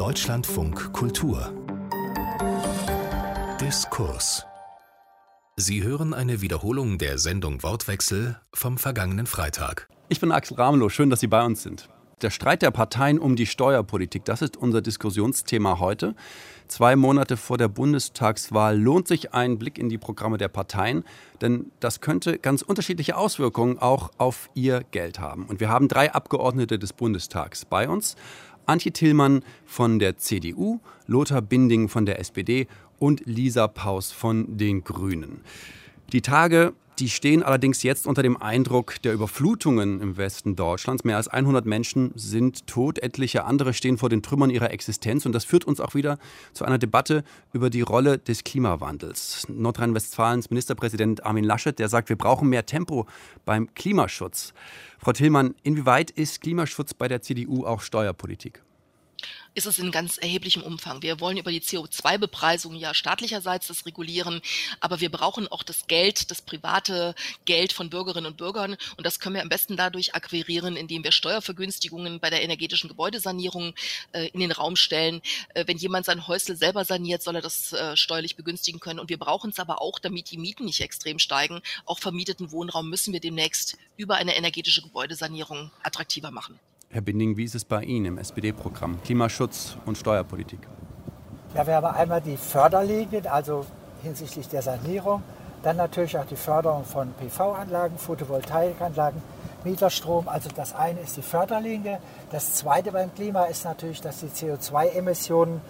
Deutschlandfunk Kultur Diskurs Sie hören eine Wiederholung der Sendung Wortwechsel vom vergangenen Freitag. Ich bin Axel Ramelow, schön, dass Sie bei uns sind. Der Streit der Parteien um die Steuerpolitik, das ist unser Diskussionsthema heute. Zwei Monate vor der Bundestagswahl lohnt sich ein Blick in die Programme der Parteien, denn das könnte ganz unterschiedliche Auswirkungen auch auf ihr Geld haben. Und wir haben drei Abgeordnete des Bundestags bei uns. Antje Tillmann von der CDU, Lothar Binding von der SPD und Lisa Paus von den Grünen. Die Tage die stehen allerdings jetzt unter dem Eindruck der Überflutungen im Westen Deutschlands. Mehr als 100 Menschen sind tot, etliche andere stehen vor den Trümmern ihrer Existenz. Und das führt uns auch wieder zu einer Debatte über die Rolle des Klimawandels. Nordrhein-Westfalens Ministerpräsident Armin Laschet, der sagt, wir brauchen mehr Tempo beim Klimaschutz. Frau Tillmann, inwieweit ist Klimaschutz bei der CDU auch Steuerpolitik? Ist es in ganz erheblichem Umfang. Wir wollen über die CO2-Bepreisung ja staatlicherseits das regulieren, aber wir brauchen auch das Geld, das private Geld von Bürgerinnen und Bürgern und das können wir am besten dadurch akquirieren, indem wir Steuervergünstigungen bei der energetischen Gebäudesanierung äh, in den Raum stellen. Äh, wenn jemand sein Häusle selber saniert, soll er das äh, steuerlich begünstigen können und wir brauchen es aber auch, damit die Mieten nicht extrem steigen. Auch vermieteten Wohnraum müssen wir demnächst über eine energetische Gebäudesanierung attraktiver machen. Herr Binding, wie ist es bei Ihnen im SPD-Programm? Klimaschutz und Steuerpolitik. Ja, wir haben einmal die Förderlinien, also hinsichtlich der Sanierung, dann natürlich auch die Förderung von PV-Anlagen, Photovoltaikanlagen, Mieterstrom. Also das eine ist die Förderlinie. Das zweite beim Klima ist natürlich, dass die CO2-Emissionen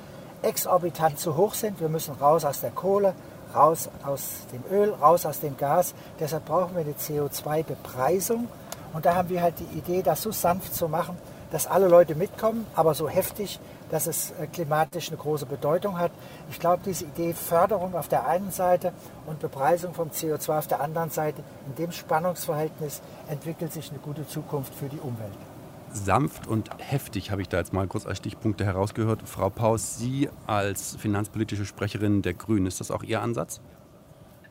exorbitant zu hoch sind. Wir müssen raus aus der Kohle, raus aus dem Öl, raus aus dem Gas. Deshalb brauchen wir eine CO2-Bepreisung. Und da haben wir halt die Idee, das so sanft zu machen, dass alle Leute mitkommen, aber so heftig, dass es äh, klimatisch eine große Bedeutung hat. Ich glaube, diese Idee Förderung auf der einen Seite und Bepreisung vom CO2 auf der anderen Seite, in dem Spannungsverhältnis entwickelt sich eine gute Zukunft für die Umwelt. Sanft und heftig habe ich da jetzt mal kurz als Stichpunkte herausgehört. Frau Paus, Sie als finanzpolitische Sprecherin der Grünen, ist das auch Ihr Ansatz?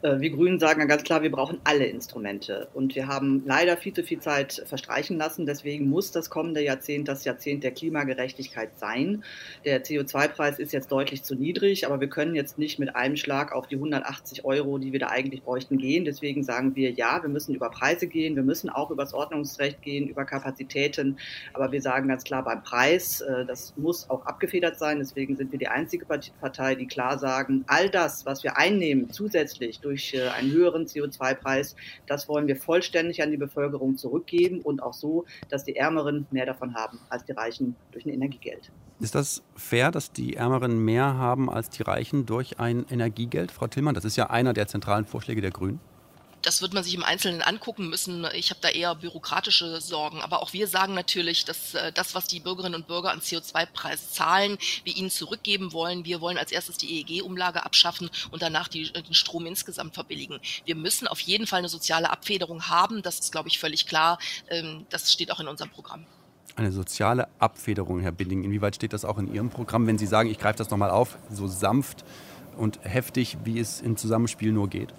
Äh, wir Grünen sagen ganz klar, wir brauchen alle Instrumente. Und wir haben leider viel zu viel Zeit verstreichen lassen. Deswegen muss das kommende Jahrzehnt das Jahrzehnt der Klimagerechtigkeit sein. Der CO2-Preis ist jetzt deutlich zu niedrig, aber wir können jetzt nicht mit einem Schlag auf die 180 Euro, die wir da eigentlich bräuchten, gehen. Deswegen sagen wir, ja, wir müssen über Preise gehen, wir müssen auch über das Ordnungsrecht gehen, über Kapazitäten. Aber wir sagen ganz klar beim Preis, äh, das muss auch abgefedert sein. Deswegen sind wir die einzige Partei, die klar sagen, all das, was wir einnehmen, zusätzlich durch äh, einen höheren CO2-Preis. Das wollen wir vollständig an die Bevölkerung zurückgeben und auch so, dass die Ärmeren mehr davon haben als die Reichen durch ein Energiegeld. Ist das fair, dass die Ärmeren mehr haben als die Reichen durch ein Energiegeld, Frau Tillmann? Das ist ja einer der zentralen Vorschläge der Grünen das wird man sich im Einzelnen angucken müssen. Ich habe da eher bürokratische Sorgen. Aber auch wir sagen natürlich, dass äh, das, was die Bürgerinnen und Bürger an CO2-Preis zahlen, wir ihnen zurückgeben wollen. Wir wollen als erstes die EEG-Umlage abschaffen und danach die, äh, den Strom insgesamt verbilligen. Wir müssen auf jeden Fall eine soziale Abfederung haben. Das ist, glaube ich, völlig klar. Ähm, das steht auch in unserem Programm. Eine soziale Abfederung, Herr Binding. Inwieweit steht das auch in Ihrem Programm, wenn Sie sagen, ich greife das nochmal auf, so sanft und heftig, wie es im Zusammenspiel nur geht?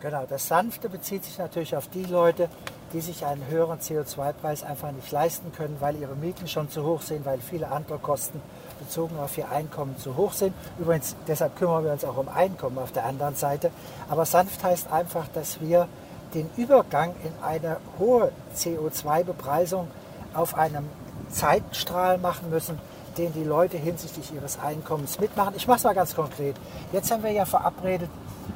Genau, das Sanfte bezieht sich natürlich auf die Leute, die sich einen höheren CO2-Preis einfach nicht leisten können, weil ihre Mieten schon zu hoch sind, weil viele andere Kosten bezogen auf ihr Einkommen zu hoch sind. Übrigens, deshalb kümmern wir uns auch um Einkommen auf der anderen Seite. Aber sanft heißt einfach, dass wir den Übergang in eine hohe CO2-Bepreisung auf einem Zeitstrahl machen müssen, den die Leute hinsichtlich ihres Einkommens mitmachen. Ich mache es mal ganz konkret. Jetzt haben wir ja verabredet,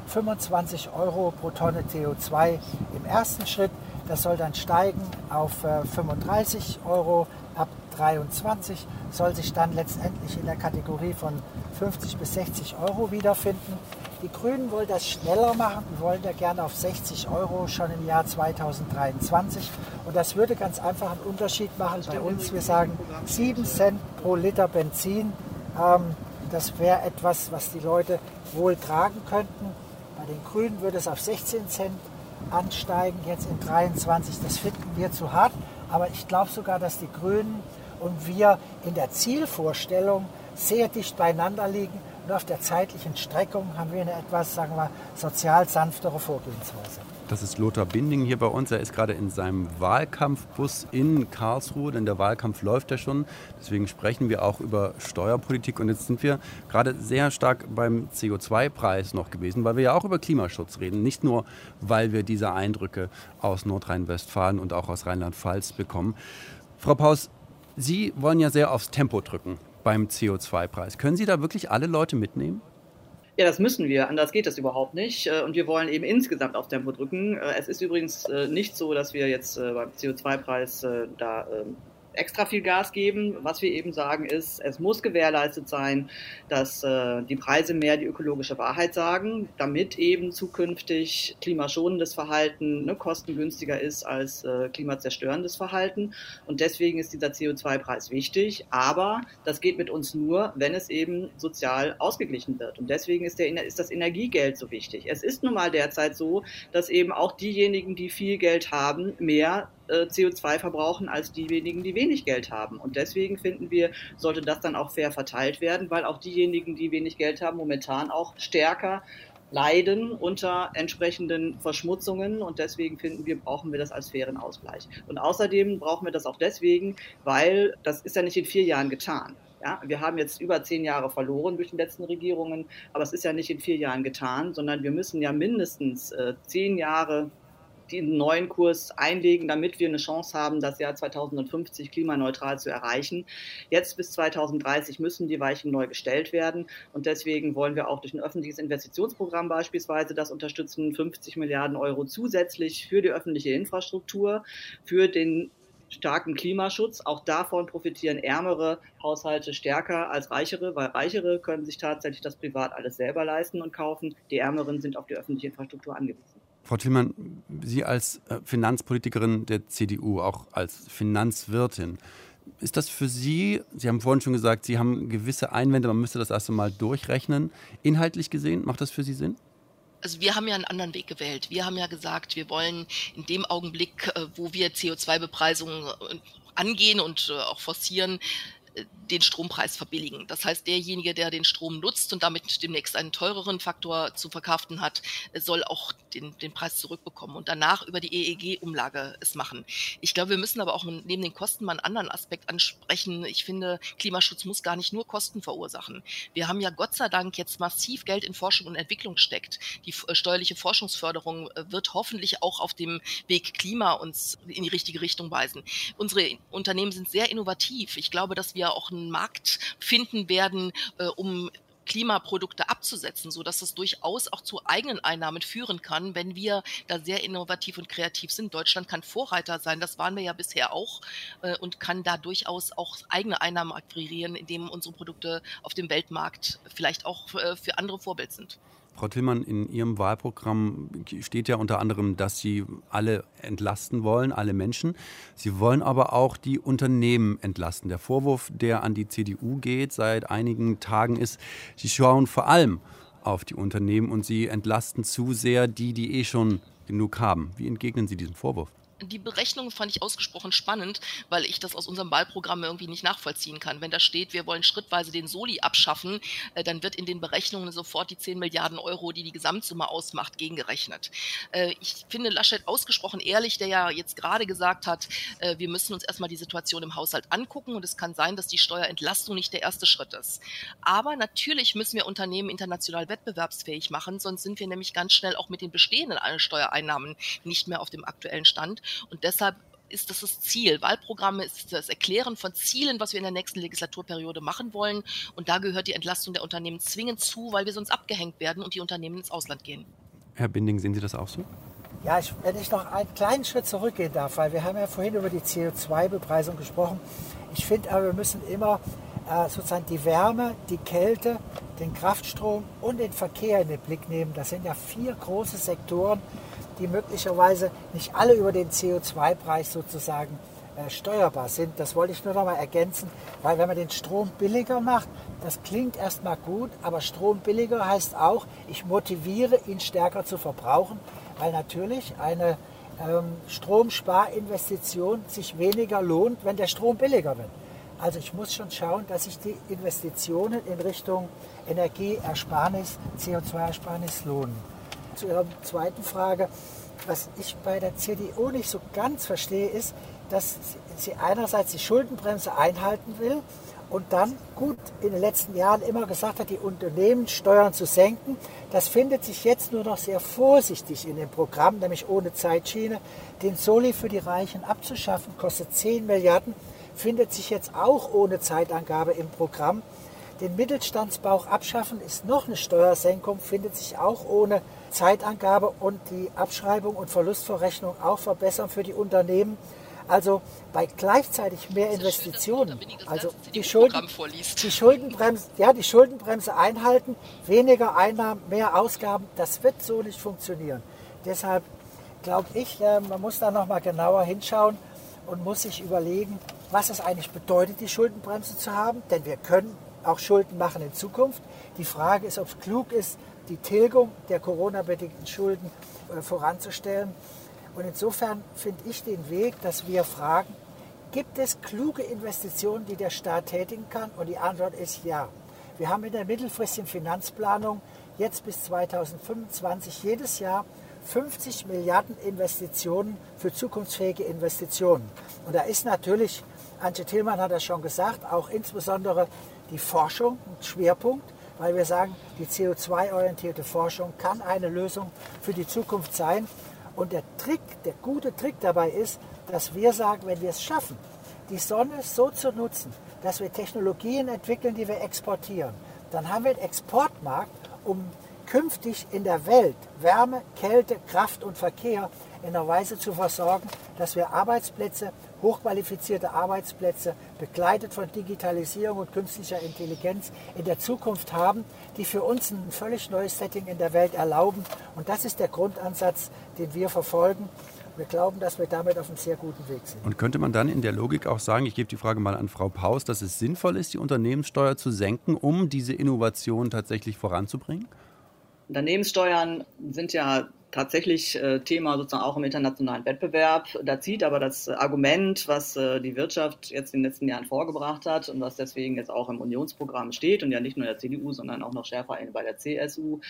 25 Euro pro Tonne CO2 im ersten Schritt. Das soll dann steigen auf 35 äh, Euro ab 23, soll sich dann letztendlich in der Kategorie von 50 bis 60 Euro wiederfinden. Die Grünen wollen das schneller machen, die wollen da gerne auf 60 Euro schon im Jahr 2023. Und das würde ganz einfach einen Unterschied machen bei uns. Wir sagen 7 Cent pro Liter Benzin. Ähm, das wäre etwas, was die Leute wohl tragen könnten. Bei den Grünen würde es auf 16 Cent ansteigen, jetzt in 23. Das finden wir zu hart. Aber ich glaube sogar, dass die Grünen und wir in der Zielvorstellung sehr dicht beieinander liegen. Und auf der zeitlichen Streckung haben wir eine etwas, sagen wir, sozial sanftere Vorgehensweise. Das ist Lothar Binding hier bei uns. Er ist gerade in seinem Wahlkampfbus in Karlsruhe, denn der Wahlkampf läuft ja schon. Deswegen sprechen wir auch über Steuerpolitik. Und jetzt sind wir gerade sehr stark beim CO2-Preis noch gewesen, weil wir ja auch über Klimaschutz reden. Nicht nur, weil wir diese Eindrücke aus Nordrhein-Westfalen und auch aus Rheinland-Pfalz bekommen. Frau Paus, Sie wollen ja sehr aufs Tempo drücken beim CO2-Preis. Können Sie da wirklich alle Leute mitnehmen? Ja, das müssen wir, anders geht das überhaupt nicht. Äh, und wir wollen eben insgesamt aufs Tempo drücken. Äh, es ist übrigens äh, nicht so, dass wir jetzt beim CO2-Preis da ähm, extra viel Gas geben. Was wir eben sagen ist, es muss gewährleistet sein, dass äh, die Preise mehr die ökologische Wahrheit sagen, damit eben zukünftig klimaschonendes Verhalten ne, kostengünstiger ist als äh, klimazerstörendes Verhalten. Und deswegen ist dieser CO2-Preis wichtig. Aber das geht mit uns nur, wenn es eben sozial ausgeglichen wird. Und deswegen ist, der, ist das Energiegeld so wichtig. Es ist nun mal derzeit so, dass eben auch diejenigen, die viel Geld haben, mehr äh, CO2 verbrauchen als diejenigen, die wenig Geld haben. Und deswegen finden wir, sollte das dann auch fair verteilt werden, weil auch diejenigen, die wenig Geld haben, momentan auch stärker leiden unter entsprechenden Verschmutzungen und deswegen finden wir, brauchen wir das als fairen Ausgleich. Und außerdem brauchen wir das auch deswegen, weil das ist ja nicht in vier Jahren getan. Ja, wir haben jetzt über zehn Jahre verloren durch die letzten Regierungen, aber es ist ja nicht in vier Jahren getan, sondern wir müssen ja mindestens äh, zehn Jahre den neuen Kurs einlegen, damit wir eine Chance haben, das Jahr 2050 klimaneutral zu erreichen. Jetzt bis 2030 müssen die Weichen neu gestellt werden und deswegen wollen wir auch durch ein öffentliches Investitionsprogramm beispielsweise das unterstützen, 50 Milliarden Euro zusätzlich für die öffentliche Infrastruktur, für den starken Klimaschutz. Auch davon profitieren ärmere Haushalte stärker als reichere, weil reichere können sich tatsächlich das privat alles selber leisten und kaufen. Die ärmeren sind auf die öffentliche Infrastruktur angewiesen. Frau Tillmann, Sie als äh, Finanzpolitikerin der CDU, auch als Finanzwirtin, ist das für Sie, Sie haben vorhin schon gesagt, Sie haben gewisse Einwände, man müsste das erst einmal durchrechnen. Inhaltlich gesehen, macht das für Sie Sinn? Also wir haben ja einen anderen Weg gewählt. Wir haben ja gesagt, wir wollen in dem Augenblick, äh, wo wir CO2-Bepreisung äh, angehen und auch forcieren, den Strompreis verbilligen. Das heißt, derjenige, der den Strom nutzt und damit demnächst einen teureren Faktor zu verkraften hat, soll auch den, den Preis zurückbekommen und danach über die EEG-Umlage es machen. Ich glaube, wir müssen aber auch neben den Kosten mal einen anderen Aspekt ansprechen. Ich finde, Klimaschutz muss gar nicht nur Kosten verursachen. Wir haben ja Gott sei Dank jetzt massiv Geld in Forschung und Entwicklung steckt. Die äh, steuerliche Forschungsförderung äh, wird hoffentlich auch auf dem Weg Klima uns in die richtige Richtung weisen. Unsere Unternehmen sind sehr innovativ. Ich glaube, dass wir auch einen Markt finden werden, äh, um Klimaprodukte abzusetzen, so dass es durchaus auch zu eigenen Einnahmen führen kann, wenn wir da sehr innovativ und kreativ sind. Deutschland kann Vorreiter sein, das waren wir ja bisher auch äh, und kann da durchaus auch eigene Einnahmen akquirieren, indem unsere Produkte auf dem Weltmarkt vielleicht auch äh, für andere Vorbild sind. Frau Tillmann, in Ihrem Wahlprogramm steht ja unter anderem, dass Sie alle entlasten wollen, alle Menschen. Sie wollen aber auch die Unternehmen entlasten. Der Vorwurf, der an die CDU geht seit einigen Tagen ist, Sie schauen vor allem auf die Unternehmen und sie entlasten zu sehr die, die eh schon genug haben. Wie entgegnen Sie diesem Vorwurf? Die Berechnung fand ich ausgesprochen spannend, weil ich das aus unserem Wahlprogramm irgendwie nicht nachvollziehen kann. Wenn da steht, wir wollen schrittweise den Soli abschaffen, äh, dann wird in den Berechnungen sofort die 10 Milliarden Euro, die die Gesamtsumme ausmacht, gegengerechnet. Äh, ich finde Laschet ausgesprochen ehrlich, der ja jetzt gerade gesagt hat, äh, wir müssen uns erstmal die Situation im Haushalt angucken und es kann sein, dass die Steuerentlastung nicht der erste Schritt ist. Aber natürlich müssen wir Unternehmen international wettbewerbsfähig machen, sonst sind wir nämlich ganz schnell auch mit den bestehenden Steuereinnahmen nicht mehr auf dem aktuellen Stand. Und deshalb ist das das Ziel. Wahlprogramme ist das Erklären von Zielen, was wir in der nächsten Legislaturperiode machen wollen. Und da gehört die Entlastung der Unternehmen zwingend zu, weil wir sonst abgehängt werden und die Unternehmen ins Ausland gehen. Herr Binding, sehen Sie das auch so? Ja, ich, wenn ich noch einen kleinen Schritt zurückgehen darf, weil wir haben ja vorhin über die CO2-Bepreisung gesprochen. Ich finde aber, wir müssen immer äh, sozusagen die Wärme, die Kälte, den Kraftstrom und den Verkehr in den Blick nehmen. Das sind ja vier große Sektoren, die möglicherweise nicht alle über den CO2-Preis sozusagen äh, steuerbar sind. Das wollte ich nur noch mal ergänzen, weil wenn man den Strom billiger macht, das klingt erstmal gut, aber Strom billiger heißt auch, ich motiviere ihn stärker zu verbrauchen, weil natürlich eine ähm, Stromsparinvestition sich weniger lohnt, wenn der Strom billiger wird. Also ich muss schon schauen, dass sich die Investitionen in Richtung Energieersparnis, CO2-Ersparnis lohnen zu Ihrer zweiten Frage. was ich bei der CDU nicht so ganz verstehe, ist, dass sie einerseits die Schuldenbremse einhalten will und dann gut in den letzten Jahren immer gesagt hat, die Unternehmenssteuern zu senken. Das findet sich jetzt nur noch sehr vorsichtig in dem Programm, nämlich ohne Zeitschiene. Den Soli für die Reichen abzuschaffen, kostet 10 Milliarden, findet sich jetzt auch ohne Zeitangabe im Programm. Den Mittelstandsbauch abschaffen ist noch eine Steuersenkung, findet sich auch ohne Zeitangabe und die Abschreibung und Verlustverrechnung auch verbessern für die Unternehmen. Also bei gleichzeitig mehr Investitionen, also die, Schulden, die, Schuldenbremse, ja, die Schuldenbremse einhalten, weniger Einnahmen, mehr Ausgaben, das wird so nicht funktionieren. Deshalb glaube ich, äh, man muss da nochmal genauer hinschauen und muss sich überlegen, was es eigentlich bedeutet, die Schuldenbremse zu haben. Denn wir können auch Schulden machen in Zukunft. Die Frage ist, ob es klug ist, die Tilgung der Corona-bedingten Schulden äh, voranzustellen. Und insofern finde ich den Weg, dass wir fragen, gibt es kluge Investitionen, die der Staat tätigen kann? Und die Antwort ist ja. Wir haben in der mittelfristigen Finanzplanung jetzt bis 2025 jedes Jahr 50 Milliarden Investitionen für zukunftsfähige Investitionen. Und da ist natürlich, Antje Tillmann hat das schon gesagt, auch insbesondere die Forschung ein Schwerpunkt, weil wir sagen, die CO2-orientierte Forschung kann eine Lösung für die Zukunft sein. Und der Trick, der gute Trick dabei ist, dass wir sagen, wenn wir es schaffen, die Sonne so zu nutzen, dass wir Technologien entwickeln, die wir exportieren, dann haben wir einen Exportmarkt, um künftig in der Welt Wärme, Kälte, Kraft und Verkehr in einer Weise zu versorgen, dass wir Arbeitsplätze, hochqualifizierte Arbeitsplätze, begleitet von Digitalisierung und künstlicher Intelligenz in der Zukunft haben, die für uns ein völlig neues Setting in der Welt erlauben. Und das ist der Grundansatz, den wir verfolgen. Wir glauben, dass wir damit auf einem sehr guten Weg sind. Und könnte man dann in der Logik auch sagen, ich gebe die Frage mal an Frau Paus, dass es sinnvoll ist, die Unternehmenssteuer zu senken, um diese Innovation tatsächlich voranzubringen? Unternehmenssteuern sind ja tatsächlich äh, Thema sozusagen auch im internationalen Wettbewerb. Da zieht aber das Argument, was äh, die Wirtschaft jetzt in den letzten Jahren vorgebracht hat und was deswegen jetzt auch im Unionsprogramm steht und ja nicht nur der CDU, sondern auch noch schärfer bei der CSU,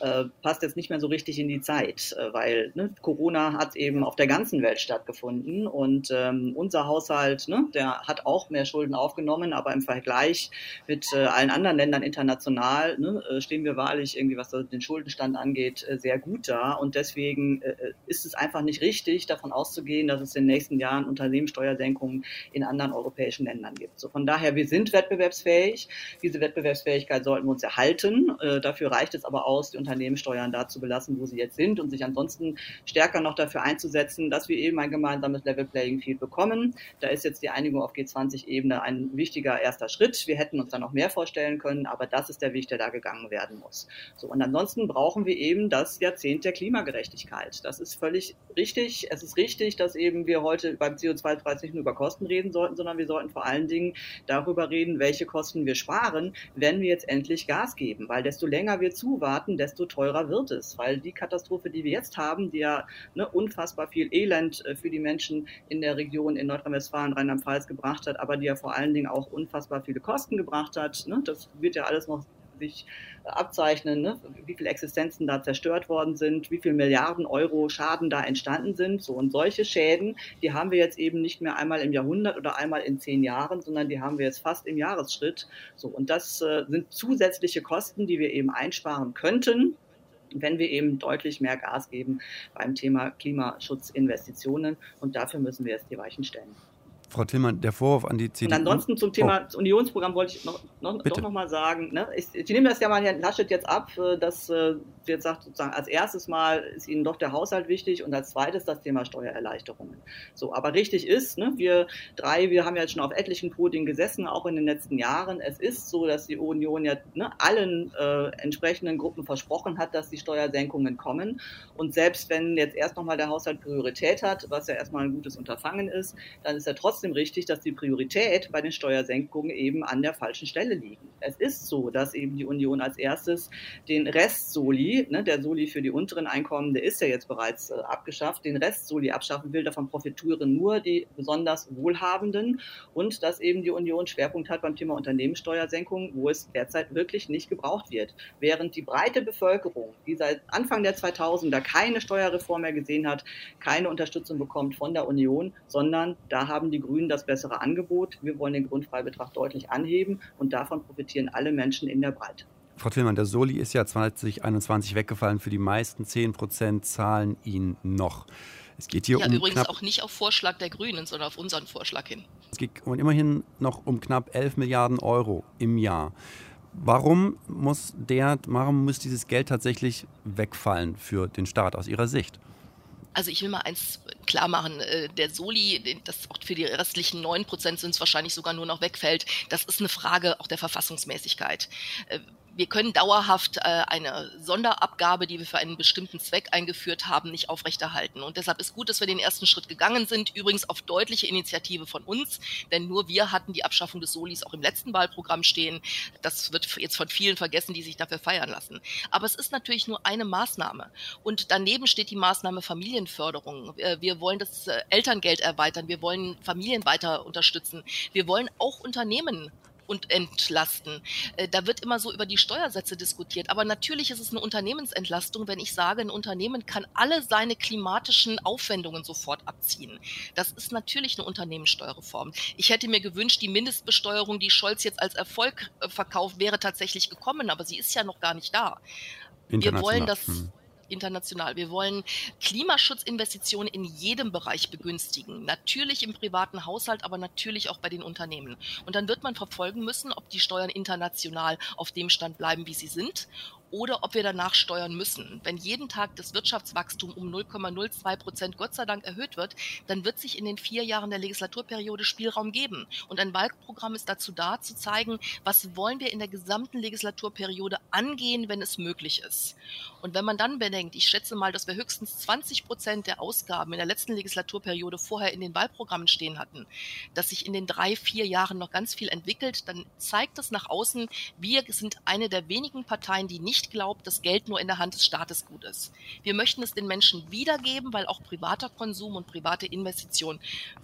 äh, passt jetzt nicht mehr so richtig in die Zeit, äh, weil ne, Corona hat eben auf der ganzen Welt stattgefunden und ähm, unser Haushalt, ne, der hat auch mehr Schulden aufgenommen, aber im Vergleich mit äh, allen anderen Ländern international ne, äh, stehen wir wahrlich irgendwie, was den Schuldenstand angeht, sehr gut da und und deswegen äh, ist es einfach nicht richtig, davon auszugehen, dass es in den nächsten Jahren Unternehmenssteuersenkungen in anderen europäischen Ländern gibt. So von daher, wir sind wettbewerbsfähig. Diese Wettbewerbsfähigkeit sollten wir uns erhalten. Äh, dafür reicht es aber aus, die Unternehmenssteuern da zu belassen, wo sie jetzt sind und sich ansonsten stärker noch dafür einzusetzen, dass wir eben ein gemeinsames Level Playing Field bekommen. Da ist jetzt die Einigung auf G20-Ebene ein wichtiger erster Schritt. Wir hätten uns da noch mehr vorstellen können, aber das ist der Weg, der da gegangen werden muss. So, und ansonsten brauchen wir eben das Jahrzehnt der Klima Klimagerechtigkeit. Das ist völlig richtig. Es ist richtig, dass eben wir heute beim CO2-Preis nicht nur über Kosten reden sollten, sondern wir sollten vor allen Dingen darüber reden, welche Kosten wir sparen, wenn wir jetzt endlich Gas geben. Weil desto länger wir zuwarten, desto teurer wird es. Weil die Katastrophe, die wir jetzt haben, die ja ne, unfassbar viel Elend äh, für die Menschen in der Region in Nordrhein-Westfalen, Rheinland-Pfalz gebracht hat, aber die ja vor allen Dingen auch unfassbar viele Kosten gebracht hat. Ne? Das wird ja alles noch sich abzeichnen, ne? wie viele Existenzen da zerstört worden sind, wie viele Milliarden Euro Schaden da entstanden sind. So und solche Schäden, die haben wir jetzt eben nicht mehr einmal im Jahrhundert oder einmal in zehn Jahren, sondern die haben wir jetzt fast im Jahresschritt. So und das äh, sind zusätzliche Kosten, die wir eben einsparen könnten wenn wir eben deutlich mehr Gas geben beim Thema Klimaschutzinvestitionen. Und dafür müssen wir jetzt die Weichen stellen. Frau Tillmann, der Vorwurf an die CDU. Und ansonsten zum Thema oh. Unionsprogramm wollte ich noch, noch, doch noch mal sagen. Ne? Ich, ich, nehme das ja mal Herrn Laschet jetzt ab, äh, dass äh, sie jetzt sagt, sozusagen als erstes Mal ist Ihnen doch der Haushalt wichtig und als zweites das Thema Steuererleichterungen. So, aber richtig ist, ne, wir drei, wir haben ja jetzt schon auf etlichen Podien gesessen, auch in den letzten Jahren. Es ist so, dass die Union ja ne, allen äh, entsprechenden Gruppen versprochen hat, dass die Steuersenkungen kommen. Und selbst wenn jetzt erst nochmal der Haushalt Priorität hat, was ja erstmal ein gutes Unterfangen ist, dann ist er trotzdem trotzdem richtig, dass die Priorität bei den Steuersenkungen eben an der falschen Stelle liegen. Es ist so, dass eben die Union als erstes den Rest Soli, ne, der Soli für die unteren Einkommen, der ist ja jetzt bereits äh, abgeschafft, den Rest Soli abschaffen will. Davon profitieren nur die besonders Wohlhabenden und dass eben die Union Schwerpunkt hat beim Thema Unternehmenssteuersenkung, wo es derzeit wirklich nicht gebraucht wird. Während die breite Bevölkerung, die seit Anfang der 2000er keine Steuerreform mehr gesehen hat, keine Unterstützung bekommt von der Union, sondern da haben die das bessere Angebot. Wir wollen den Grundfreibetrag deutlich anheben und davon profitieren alle Menschen in der Breite. Frau Tillmann, der Soli ist ja 2021 weggefallen. Für die meisten 10 Prozent zahlen ihn noch. Es geht hier ja, um übrigens auch nicht auf Vorschlag der Grünen, sondern auf unseren Vorschlag hin. Es geht immerhin noch um knapp 11 Milliarden Euro im Jahr. Warum muss, der, warum muss dieses Geld tatsächlich wegfallen für den Staat aus Ihrer Sicht? Also ich will mal eins klar machen, äh, der Soli, das auch für die restlichen 9 Prozent sind es wahrscheinlich sogar nur noch wegfällt, das ist eine Frage auch der Verfassungsmäßigkeit. Wir können dauerhaft äh, eine Sonderabgabe, die wir für einen bestimmten Zweck eingeführt haben, nicht aufrechterhalten. Und deshalb ist gut, dass wir den ersten Schritt gegangen sind, übrigens auf deutliche Initiative von uns, denn nur wir hatten die Abschaffung des Solis auch im letzten Wahlprogramm stehen. Das wird jetzt von vielen vergessen, die sich dafür feiern lassen. Aber es ist natürlich nur eine Maßnahme. Und daneben steht die Maßnahme Familienförderung. Wir wollen das äh, Elterngeld erweitern. Wir wollen Familien weiter unterstützen. Wir wollen auch Unternehmen und entlasten. Äh, da wird immer so über die Steuersätze diskutiert. Aber natürlich ist es eine Unternehmensentlastung, wenn ich sage, ein Unternehmen kann alle seine klimatischen Aufwendungen sofort abziehen. Das ist natürlich eine Unternehmenssteuerreform. Ich hätte mir gewünscht, die Mindestbesteuerung, die Scholz jetzt als Erfolg äh, verkauft, wäre tatsächlich gekommen, aber sie ist ja noch gar nicht da. Wir wollen das. Hm international. Wir wollen Klimaschutzinvestitionen in jedem Bereich begünstigen. Natürlich im privaten Haushalt, aber natürlich auch bei den Unternehmen. Und dann wird man verfolgen müssen, ob die Steuern international auf dem Stand bleiben, wie sie sind oder ob wir danach steuern müssen. Wenn jeden Tag das Wirtschaftswachstum um 0,02 Prozent Gott sei Dank erhöht wird, dann wird sich in den vier Jahren der Legislaturperiode Spielraum geben. Und ein Wahlprogramm ist dazu da, zu zeigen, was wollen wir in der gesamten Legislaturperiode angehen, wenn es möglich ist. Und wenn man dann bedenkt, ich schätze mal, dass wir höchstens 20 Prozent der Ausgaben in der letzten Legislaturperiode vorher in den Wahlprogrammen stehen hatten, dass sich in den drei, vier Jahren noch ganz viel entwickelt, dann zeigt das nach außen, wir sind eine der wenigen Parteien, die nicht nicht glaubt, dass Geld nur in der Hand des Staates gut ist. Wir möchten es den Menschen wiedergeben, weil auch privater Konsum und private Investition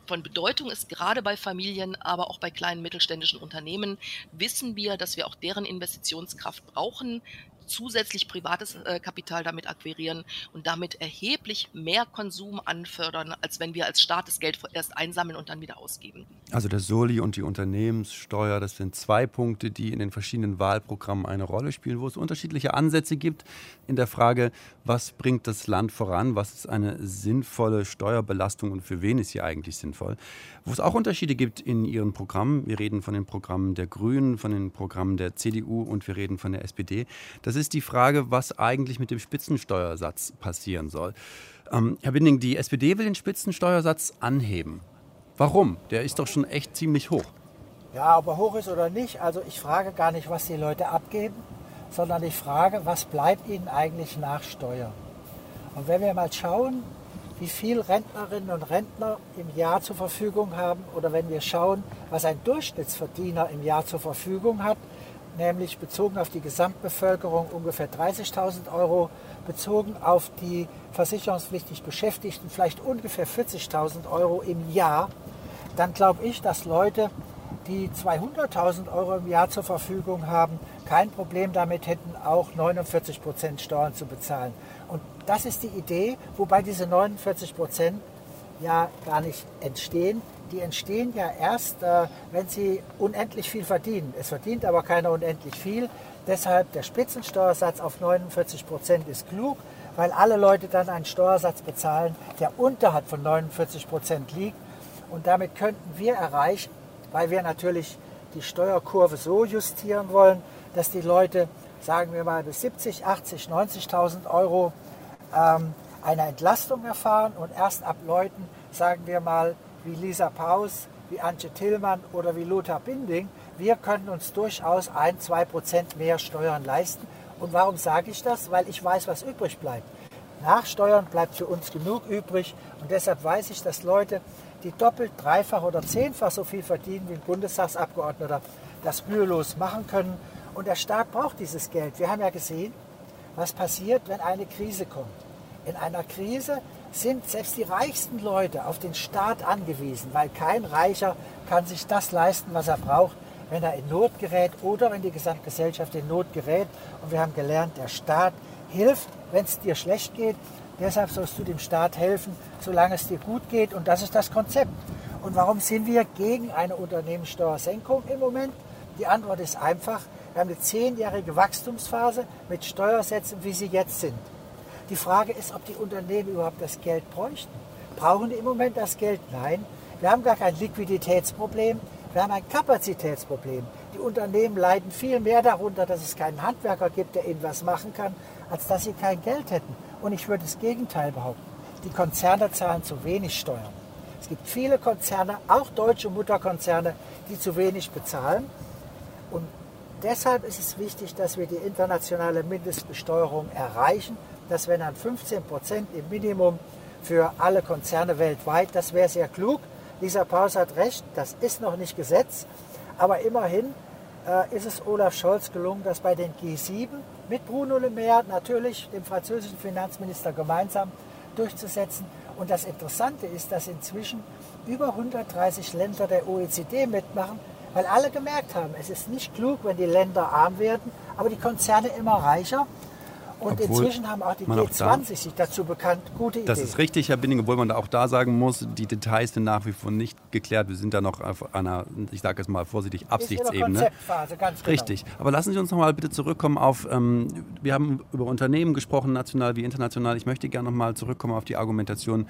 von Bedeutung ist, gerade bei Familien, aber auch bei kleinen mittelständischen Unternehmen. Wissen wir, dass wir auch deren Investitionskraft brauchen zusätzlich privates äh, Kapital damit akquirieren und damit erheblich mehr Konsum anfördern, als wenn wir als Staat das Geld erst einsammeln und dann wieder ausgeben. Also der Soli und die Unternehmenssteuer, das sind zwei Punkte, die in den verschiedenen Wahlprogrammen eine Rolle spielen, wo es unterschiedliche Ansätze gibt in der Frage, was bringt das Land voran, was ist eine sinnvolle Steuerbelastung und für wen ist sie eigentlich sinnvoll. Wo es auch Unterschiede gibt in ihren Programmen, wir reden von den Programmen der Grünen, von den Programmen der CDU und wir reden von der SPD, das ist die Frage, was eigentlich mit dem Spitzensteuersatz passieren soll. Ähm, Herr Binding, die SPD will den Spitzensteuersatz anheben. Warum? Der ist doch schon echt ziemlich hoch. Ja, ob er hoch ist oder nicht, also ich frage gar nicht, was die Leute abgeben, sondern ich frage, was bleibt ihnen eigentlich nach Steuern. Und wenn wir mal schauen, wie viel Rentnerinnen und Rentner im Jahr zur Verfügung haben, oder wenn wir schauen, was ein Durchschnittsverdiener im Jahr zur Verfügung hat, nämlich bezogen auf die Gesamtbevölkerung ungefähr 30.000 Euro, bezogen auf die versicherungspflichtig Beschäftigten vielleicht ungefähr 40.000 Euro im Jahr, dann glaube ich, dass Leute, die 200.000 Euro im Jahr zur Verfügung haben, kein Problem damit hätten, auch 49 Prozent Steuern zu bezahlen. Und das ist die Idee, wobei diese 49 Prozent ja gar nicht entstehen, die entstehen ja erst, äh, wenn sie unendlich viel verdienen. Es verdient aber keiner unendlich viel. Deshalb der Spitzensteuersatz auf 49 Prozent ist klug, weil alle Leute dann einen Steuersatz bezahlen, der unterhalb von 49 Prozent liegt. Und damit könnten wir erreichen, weil wir natürlich die Steuerkurve so justieren wollen, dass die Leute, sagen wir mal, bis 70, 80, 90.000 Euro ähm, eine Entlastung erfahren und erst ab Leuten, sagen wir mal, wie Lisa Paus, wie Antje Tillmann oder wie Lothar Binding, wir können uns durchaus ein, zwei Prozent mehr Steuern leisten. Und warum sage ich das? Weil ich weiß, was übrig bleibt. Nach Steuern bleibt für uns genug übrig. Und deshalb weiß ich, dass Leute, die doppelt, dreifach oder zehnfach so viel verdienen wie ein Bundestagsabgeordneter, das mühelos machen können. Und der Staat braucht dieses Geld. Wir haben ja gesehen, was passiert, wenn eine Krise kommt. In einer Krise sind selbst die reichsten Leute auf den Staat angewiesen, weil kein Reicher kann sich das leisten, was er braucht, wenn er in Not gerät oder wenn die Gesamtgesellschaft in Not gerät. Und wir haben gelernt, der Staat hilft, wenn es dir schlecht geht. Deshalb sollst du dem Staat helfen, solange es dir gut geht. Und das ist das Konzept. Und warum sind wir gegen eine Unternehmenssteuersenkung im Moment? Die Antwort ist einfach. Wir haben eine zehnjährige Wachstumsphase mit Steuersätzen, wie sie jetzt sind. Die Frage ist, ob die Unternehmen überhaupt das Geld bräuchten. Brauchen die im Moment das Geld? Nein. Wir haben gar kein Liquiditätsproblem, wir haben ein Kapazitätsproblem. Die Unternehmen leiden viel mehr darunter, dass es keinen Handwerker gibt, der ihnen was machen kann, als dass sie kein Geld hätten. Und ich würde das Gegenteil behaupten. Die Konzerne zahlen zu wenig Steuern. Es gibt viele Konzerne, auch deutsche Mutterkonzerne, die zu wenig bezahlen. Und deshalb ist es wichtig, dass wir die internationale Mindestbesteuerung erreichen das wären dann 15 Prozent im Minimum für alle Konzerne weltweit. Das wäre sehr klug. Lisa Paus hat recht, das ist noch nicht Gesetz, aber immerhin äh, ist es Olaf Scholz gelungen, das bei den G7 mit Bruno Le Maire, natürlich dem französischen Finanzminister gemeinsam durchzusetzen. Und das Interessante ist, dass inzwischen über 130 Länder der OECD mitmachen, weil alle gemerkt haben, es ist nicht klug, wenn die Länder arm werden, aber die Konzerne immer reicher. Und obwohl inzwischen haben auch die G20 da, sich dazu bekannt, gute Ideen. Das ist richtig, Herr Binning, obwohl man auch da sagen muss, die Details sind nach wie vor nicht geklärt. Wir sind da noch auf einer, ich sage es mal vorsichtig, Absichtsebene. Konzeptphase, ganz genau. Richtig. Aber lassen Sie uns noch mal bitte zurückkommen auf, ähm, wir haben über Unternehmen gesprochen, national wie international. Ich möchte gerne noch mal zurückkommen auf die Argumentation,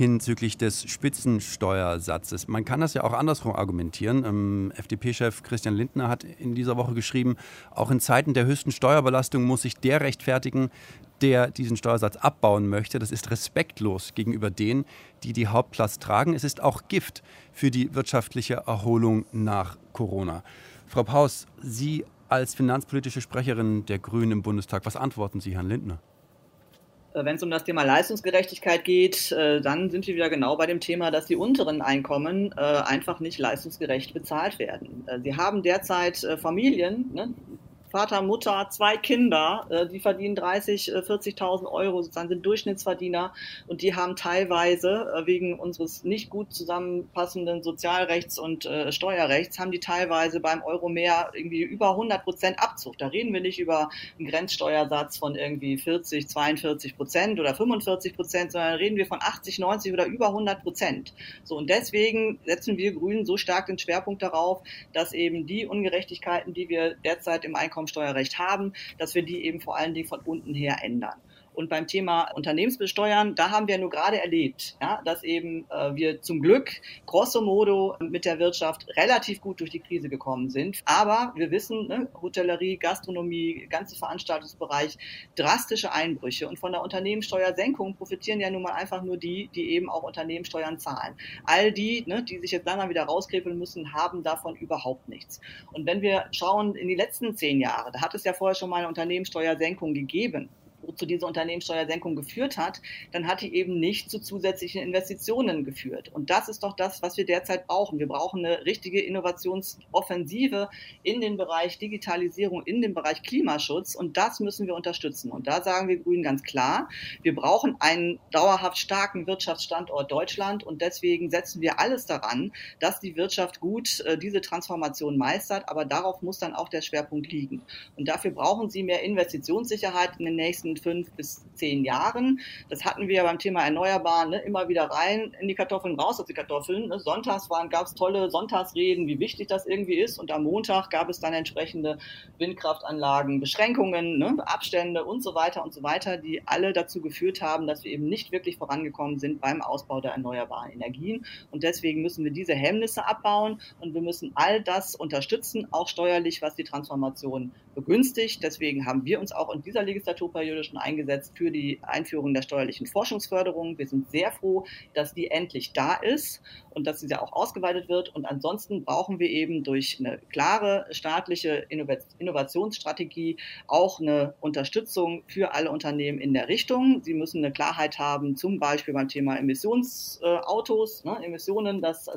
hinzüglich des Spitzensteuersatzes. Man kann das ja auch andersrum argumentieren. Ähm, FDP-Chef Christian Lindner hat in dieser Woche geschrieben, auch in Zeiten der höchsten Steuerbelastung muss sich der rechtfertigen, der diesen Steuersatz abbauen möchte. Das ist respektlos gegenüber denen, die die Hauptlast tragen. Es ist auch Gift für die wirtschaftliche Erholung nach Corona. Frau Paus, Sie als finanzpolitische Sprecherin der Grünen im Bundestag, was antworten Sie Herrn Lindner? Äh, wenn es um das Thema Leistungsgerechtigkeit geht, äh, dann sind wir wieder genau bei dem Thema, dass die unteren Einkommen äh, einfach nicht leistungsgerecht bezahlt werden. Sie haben derzeit Familien, ne, Vater, Mutter, zwei Kinder, äh, die verdienen 30, 40.000 äh, Euro, sozusagen sind Durchschnittsverdiener und die haben teilweise äh, wegen unseres nicht gut zusammenpassenden Sozialrechts und Steuerrechts, haben die teilweise beim Euro mehr irgendwie über 100 Prozent Abzug. Da reden wir nicht über einen Grenzsteuersatz von irgendwie 40, 42 Prozent oder 45 Prozent, sondern reden wir von 80, 90 oder über 100 Prozent. So und deswegen setzen wir Grünen so stark den Schwerpunkt darauf, dass eben die Ungerechtigkeiten, die wir derzeit im Einkommen Einkommensteuerrecht haben, dass wir die eben vor allen Dingen von unten her ändern. Und beim Thema Unternehmensbesteuern, da haben wir nur gerade erlebt, ja, dass eben äh, wir zum Glück grosso modo mit der Wirtschaft relativ gut durch die Krise gekommen sind. Aber wir wissen, ne, Hotellerie, Gastronomie, ganze Veranstaltungsbereich, drastische Einbrüche. Und von der Unternehmenssteuersenkung profitieren ja nun mal einfach nur die, die eben auch Unternehmenssteuern zahlen. All die, ne, die sich jetzt langsam wieder rauskrebeln müssen, haben davon überhaupt nichts. Und wenn wir schauen in die letzten zehn Jahre, da hat es ja vorher schon mal eine Unternehmenssteuersenkung gegeben zu dieser Unternehmenssteuersenkung geführt hat, dann hat die eben nicht zu zusätzlichen Investitionen geführt. Und das ist doch das, was wir derzeit brauchen. Wir brauchen eine richtige Innovationsoffensive in den Bereich Digitalisierung, in den Bereich Klimaschutz. Und das müssen wir unterstützen. Und da sagen wir Grünen ganz klar, wir brauchen einen dauerhaft starken Wirtschaftsstandort Deutschland. Und deswegen setzen wir alles daran, dass die Wirtschaft gut äh, diese Transformation meistert. Aber darauf muss dann auch der Schwerpunkt liegen. Und dafür brauchen Sie mehr Investitionssicherheit in den nächsten fünf bis zehn Jahren. Das hatten wir ja beim Thema Erneuerbaren ne, immer wieder rein in die Kartoffeln, raus aus die Kartoffeln. Ne. Sonntags gab es tolle Sonntagsreden, wie wichtig das irgendwie ist. Und am Montag gab es dann entsprechende Windkraftanlagen, Beschränkungen, ne, Abstände und so weiter und so weiter, die alle dazu geführt haben, dass wir eben nicht wirklich vorangekommen sind beim Ausbau der erneuerbaren Energien. Und deswegen müssen wir diese Hemmnisse abbauen und wir müssen all das unterstützen, auch steuerlich, was die Transformation begünstigt. Deswegen haben wir uns auch in dieser Legislaturperiode schon eingesetzt für die Einführung der steuerlichen Forschungsförderung. Wir sind sehr froh, dass die endlich da ist und dass sie ja auch ausgeweitet wird. Und ansonsten brauchen wir eben durch eine klare staatliche Innovationsstrategie auch eine Unterstützung für alle Unternehmen in der Richtung. Sie müssen eine Klarheit haben, zum Beispiel beim Thema Emissionsautos, ne, Emissionen, dass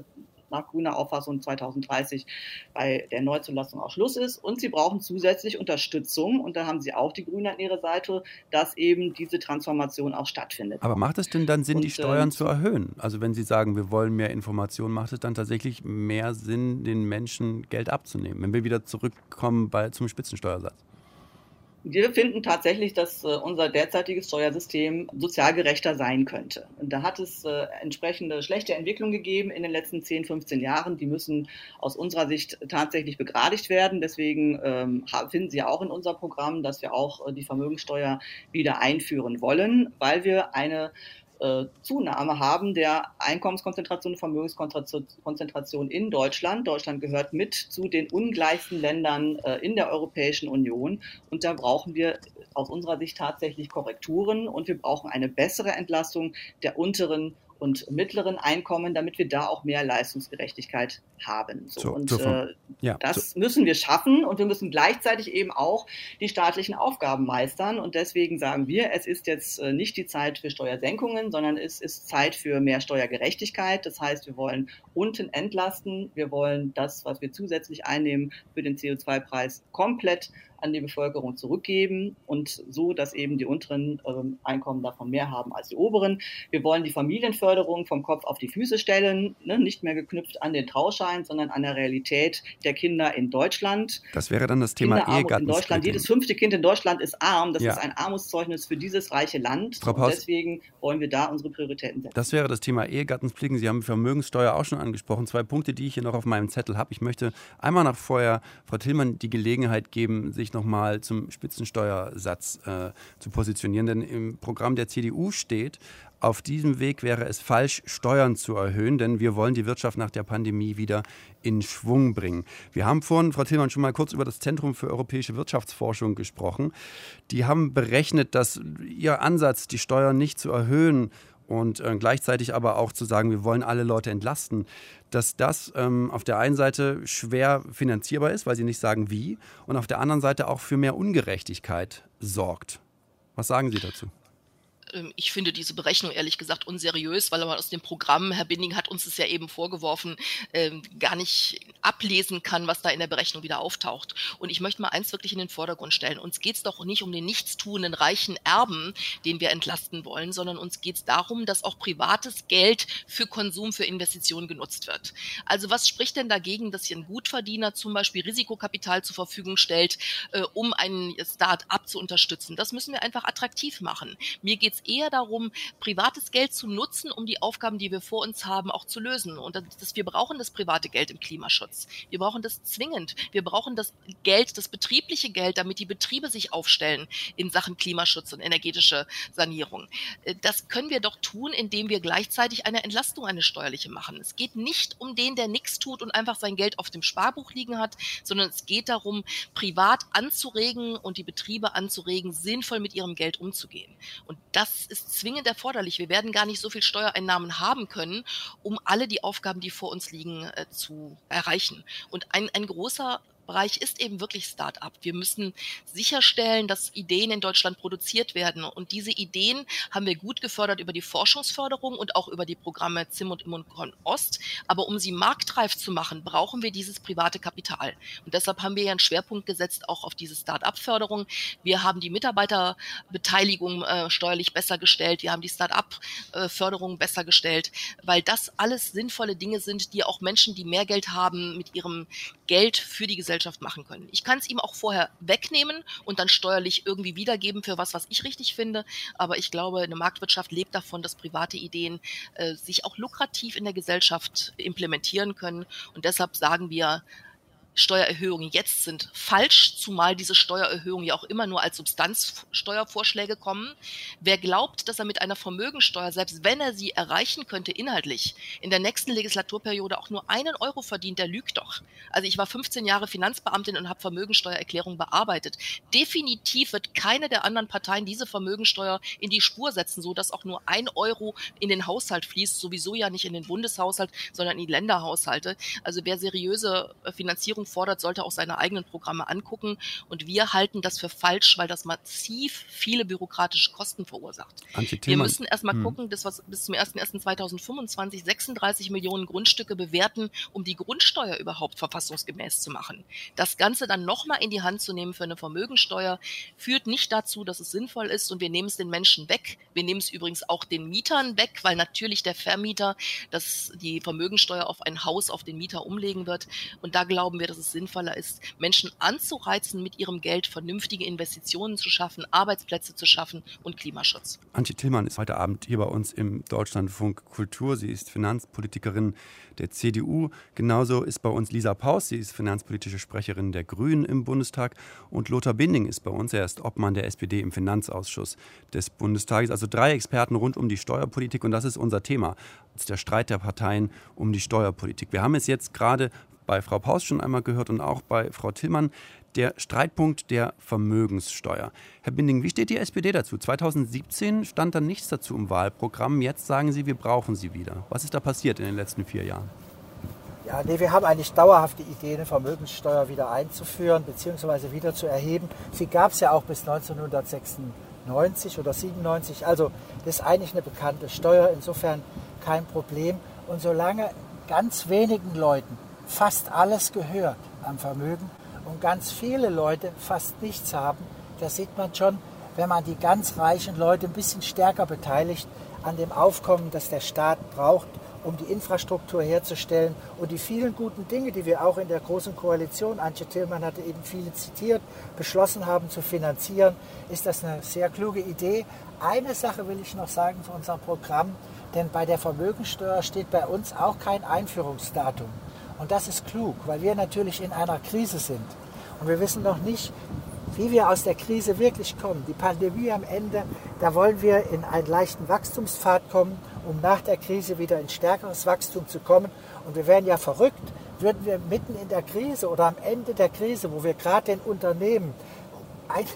nach grüner Auffassung 2030 bei der Neuzulassung auch Schluss ist. Und sie brauchen zusätzlich Unterstützung, und da haben sie auch die Grünen an ihrer Seite, dass eben diese Transformation auch stattfindet. Aber macht es denn dann Sinn, und, die Steuern äh, zu erhöhen? Also wenn Sie sagen, wir wollen mehr Informationen, macht es dann tatsächlich mehr Sinn, den Menschen Geld abzunehmen, wenn wir wieder zurückkommen bei, zum Spitzensteuersatz? Wir finden tatsächlich, dass äh, unser derzeitiges Steuersystem sozial gerechter sein könnte. Da hat es äh, entsprechende schlechte Entwicklungen gegeben in den letzten 10, 15 Jahren. Die müssen aus unserer Sicht tatsächlich begradigt werden. Deswegen ähm, finden Sie auch in unserem Programm, dass wir auch äh, die Vermögenssteuer wieder einführen wollen, weil wir eine äh, Zunahme haben der Einkommenskonzentration und Vermögenskonzentration in Deutschland. Deutschland gehört mit zu den ungleichsten Ländern äh, in der Europäischen Union. Und da brauchen wir aus unserer Sicht tatsächlich Korrekturen und wir brauchen eine bessere Entlastung der unteren und mittleren Einkommen, damit wir da auch mehr Leistungsgerechtigkeit haben. So, so und so äh, ja, das so. müssen wir schaffen und wir müssen gleichzeitig eben auch die staatlichen Aufgaben meistern. Und deswegen sagen wir, es ist jetzt äh, nicht die Zeit für Steuersenkungen, sondern es ist Zeit für mehr Steuergerechtigkeit. Das heißt, wir wollen unten entlasten. Wir wollen das, was wir zusätzlich einnehmen für den CO2-Preis, komplett an die Bevölkerung zurückgeben und so, dass eben die unteren ähm, Einkommen davon mehr haben als die oberen. Wir wollen die Familienförderung vom Kopf auf die Füße stellen, ne, nicht mehr geknüpft an den Trauschein, sondern an der Realität der Kinder in Deutschland. Das wäre dann das Thema Ehegatten. In Deutschland. Jedes fünfte Kind in Deutschland ist arm. Das ja. ist ein Armutszeugnis für dieses reiche Land. Frau Paus, und deswegen wollen wir da unsere Prioritäten setzen. Das wäre das Thema Ehegattensplicken. Sie haben Vermögenssteuer auch schon angesprochen. Zwei Punkte, die ich hier noch auf meinem Zettel habe. Ich möchte einmal nach vorher Frau Tillmann die Gelegenheit geben, sich nochmal zum Spitzensteuersatz äh, zu positionieren. Denn im Programm der CDU steht, auf diesem Weg wäre es falsch, Steuern zu erhöhen, denn wir wollen die Wirtschaft nach der Pandemie wieder in Schwung bringen. Wir haben vorhin, Frau Tillmann, schon mal kurz über das Zentrum für europäische Wirtschaftsforschung gesprochen. Die haben berechnet, dass ihr Ansatz, die Steuern nicht zu erhöhen und äh, gleichzeitig aber auch zu sagen, wir wollen alle Leute entlasten, dass das ähm, auf der einen Seite schwer finanzierbar ist, weil sie nicht sagen wie, und auf der anderen Seite auch für mehr Ungerechtigkeit sorgt. Was sagen Sie dazu? Ähm, ich finde diese Berechnung ehrlich gesagt unseriös, weil man aus dem Programm, Herr Binding hat uns es ja eben vorgeworfen, ähm, gar nicht ablesen kann, was da in der Berechnung wieder auftaucht. Und ich möchte mal eins wirklich in den Vordergrund stellen. Uns geht es doch nicht um den nichtstuenden reichen Erben, den wir entlasten wollen, sondern uns geht es darum, dass auch privates Geld für Konsum, für Investitionen genutzt wird. Also was spricht denn dagegen, dass hier ein Gutverdiener zum Beispiel Risikokapital zur Verfügung stellt, äh, um ein Start-up zu unterstützen? Das müssen wir einfach attraktiv machen. Mir geht es eher darum, privates Geld zu nutzen, um die Aufgaben, die wir vor uns haben, auch zu lösen. Und das, wir brauchen das private Geld im Klimaschutz. Wir brauchen das zwingend. Wir brauchen das Geld, das betriebliche Geld, damit die Betriebe sich aufstellen in Sachen Klimaschutz und energetische Sanierung. Äh, das können wir doch tun, indem wir gleichzeitig eine Entlastung, eine steuerliche machen. Es geht nicht um den, der nichts tut und einfach sein Geld auf dem Sparbuch liegen hat, sondern es geht darum, privat anzuregen und die Betriebe anzuregen, sinnvoll mit ihrem Geld umzugehen. Und das das ist zwingend erforderlich. Wir werden gar nicht so viel Steuereinnahmen haben können, um alle die Aufgaben, die vor uns liegen, äh, zu erreichen. Und ein, ein großer Bereich ist eben wirklich Start-up. Wir müssen sicherstellen, dass Ideen in Deutschland produziert werden. Und diese Ideen haben wir gut gefördert über die Forschungsförderung und auch über die Programme ZIM und Immuncon Ost. Aber um sie marktreif zu machen, brauchen wir dieses private Kapital. Und deshalb haben wir ja einen Schwerpunkt gesetzt auch auf diese Start-up-Förderung. Wir haben die Mitarbeiterbeteiligung äh, steuerlich besser gestellt. Wir haben die Start-up-Förderung besser gestellt, weil das alles sinnvolle Dinge sind, die auch Menschen, die mehr Geld haben, mit ihrem Geld für die Gesellschaft Gesellschaft machen können. Ich kann es ihm auch vorher wegnehmen und dann steuerlich irgendwie wiedergeben für was, was ich richtig finde. Aber ich glaube, eine Marktwirtschaft lebt davon, dass private Ideen äh, sich auch lukrativ in der Gesellschaft implementieren können. Und deshalb sagen wir, Steuererhöhungen jetzt sind falsch, zumal diese Steuererhöhungen ja auch immer nur als Substanzsteuervorschläge kommen. Wer glaubt, dass er mit einer Vermögensteuer, selbst wenn er sie erreichen könnte inhaltlich, in der nächsten Legislaturperiode auch nur einen Euro verdient, der lügt doch. Also ich war 15 Jahre Finanzbeamtin und habe Vermögensteuererklärungen bearbeitet. Definitiv wird keine der anderen Parteien diese Vermögensteuer in die Spur setzen, so dass auch nur ein Euro in den Haushalt fließt, sowieso ja nicht in den Bundeshaushalt, sondern in die Länderhaushalte. Also wer seriöse Finanzierung Regierung fordert, sollte auch seine eigenen Programme angucken. Und wir halten das für falsch, weil das massiv viele bürokratische Kosten verursacht. Wir müssen erstmal hm. gucken, dass wir bis zum 01.01.2025 36 Millionen Grundstücke bewerten, um die Grundsteuer überhaupt verfassungsgemäß zu machen. Das Ganze dann nochmal in die Hand zu nehmen für eine Vermögensteuer, führt nicht dazu, dass es sinnvoll ist und wir nehmen es den Menschen weg. Wir nehmen es übrigens auch den Mietern weg, weil natürlich der Vermieter das, die Vermögensteuer auf ein Haus, auf den Mieter umlegen wird. Und da glauben wir, dass es sinnvoller ist, Menschen anzureizen, mit ihrem Geld vernünftige Investitionen zu schaffen, Arbeitsplätze zu schaffen und Klimaschutz. Antje Tillmann ist heute Abend hier bei uns im Deutschlandfunk Kultur. Sie ist Finanzpolitikerin der CDU. Genauso ist bei uns Lisa Paus. Sie ist finanzpolitische Sprecherin der Grünen im Bundestag. Und Lothar Binding ist bei uns. Er ist Obmann der SPD im Finanzausschuss des Bundestages. Also drei Experten rund um die Steuerpolitik. Und das ist unser Thema. Das ist der Streit der Parteien um die Steuerpolitik. Wir haben es jetzt gerade bei Frau Paus schon einmal gehört und auch bei Frau Tillmann, der Streitpunkt der Vermögenssteuer. Herr Binding, wie steht die SPD dazu? 2017 stand da nichts dazu im Wahlprogramm. Jetzt sagen Sie, wir brauchen sie wieder. Was ist da passiert in den letzten vier Jahren? Ja, nee, wir haben eigentlich dauerhafte Ideen, eine Vermögenssteuer wieder einzuführen bzw. wieder zu erheben. Sie gab es ja auch bis 1996 oder 97. Also das ist eigentlich eine bekannte Steuer, insofern kein Problem. Und solange ganz wenigen Leuten fast alles gehört am Vermögen und ganz viele Leute fast nichts haben. Das sieht man schon, wenn man die ganz reichen Leute ein bisschen stärker beteiligt an dem Aufkommen, das der Staat braucht, um die Infrastruktur herzustellen und die vielen guten Dinge, die wir auch in der Großen Koalition, Antje Tillmann hatte eben viele zitiert, beschlossen haben zu finanzieren, ist das eine sehr kluge Idee. Eine Sache will ich noch sagen zu unserem Programm, denn bei der Vermögensteuer steht bei uns auch kein Einführungsdatum. Und das ist klug, weil wir natürlich in einer Krise sind. Und wir wissen noch nicht, wie wir aus der Krise wirklich kommen. Die Pandemie am Ende, da wollen wir in einen leichten Wachstumspfad kommen, um nach der Krise wieder in stärkeres Wachstum zu kommen. Und wir wären ja verrückt, würden wir mitten in der Krise oder am Ende der Krise, wo wir gerade den Unternehmen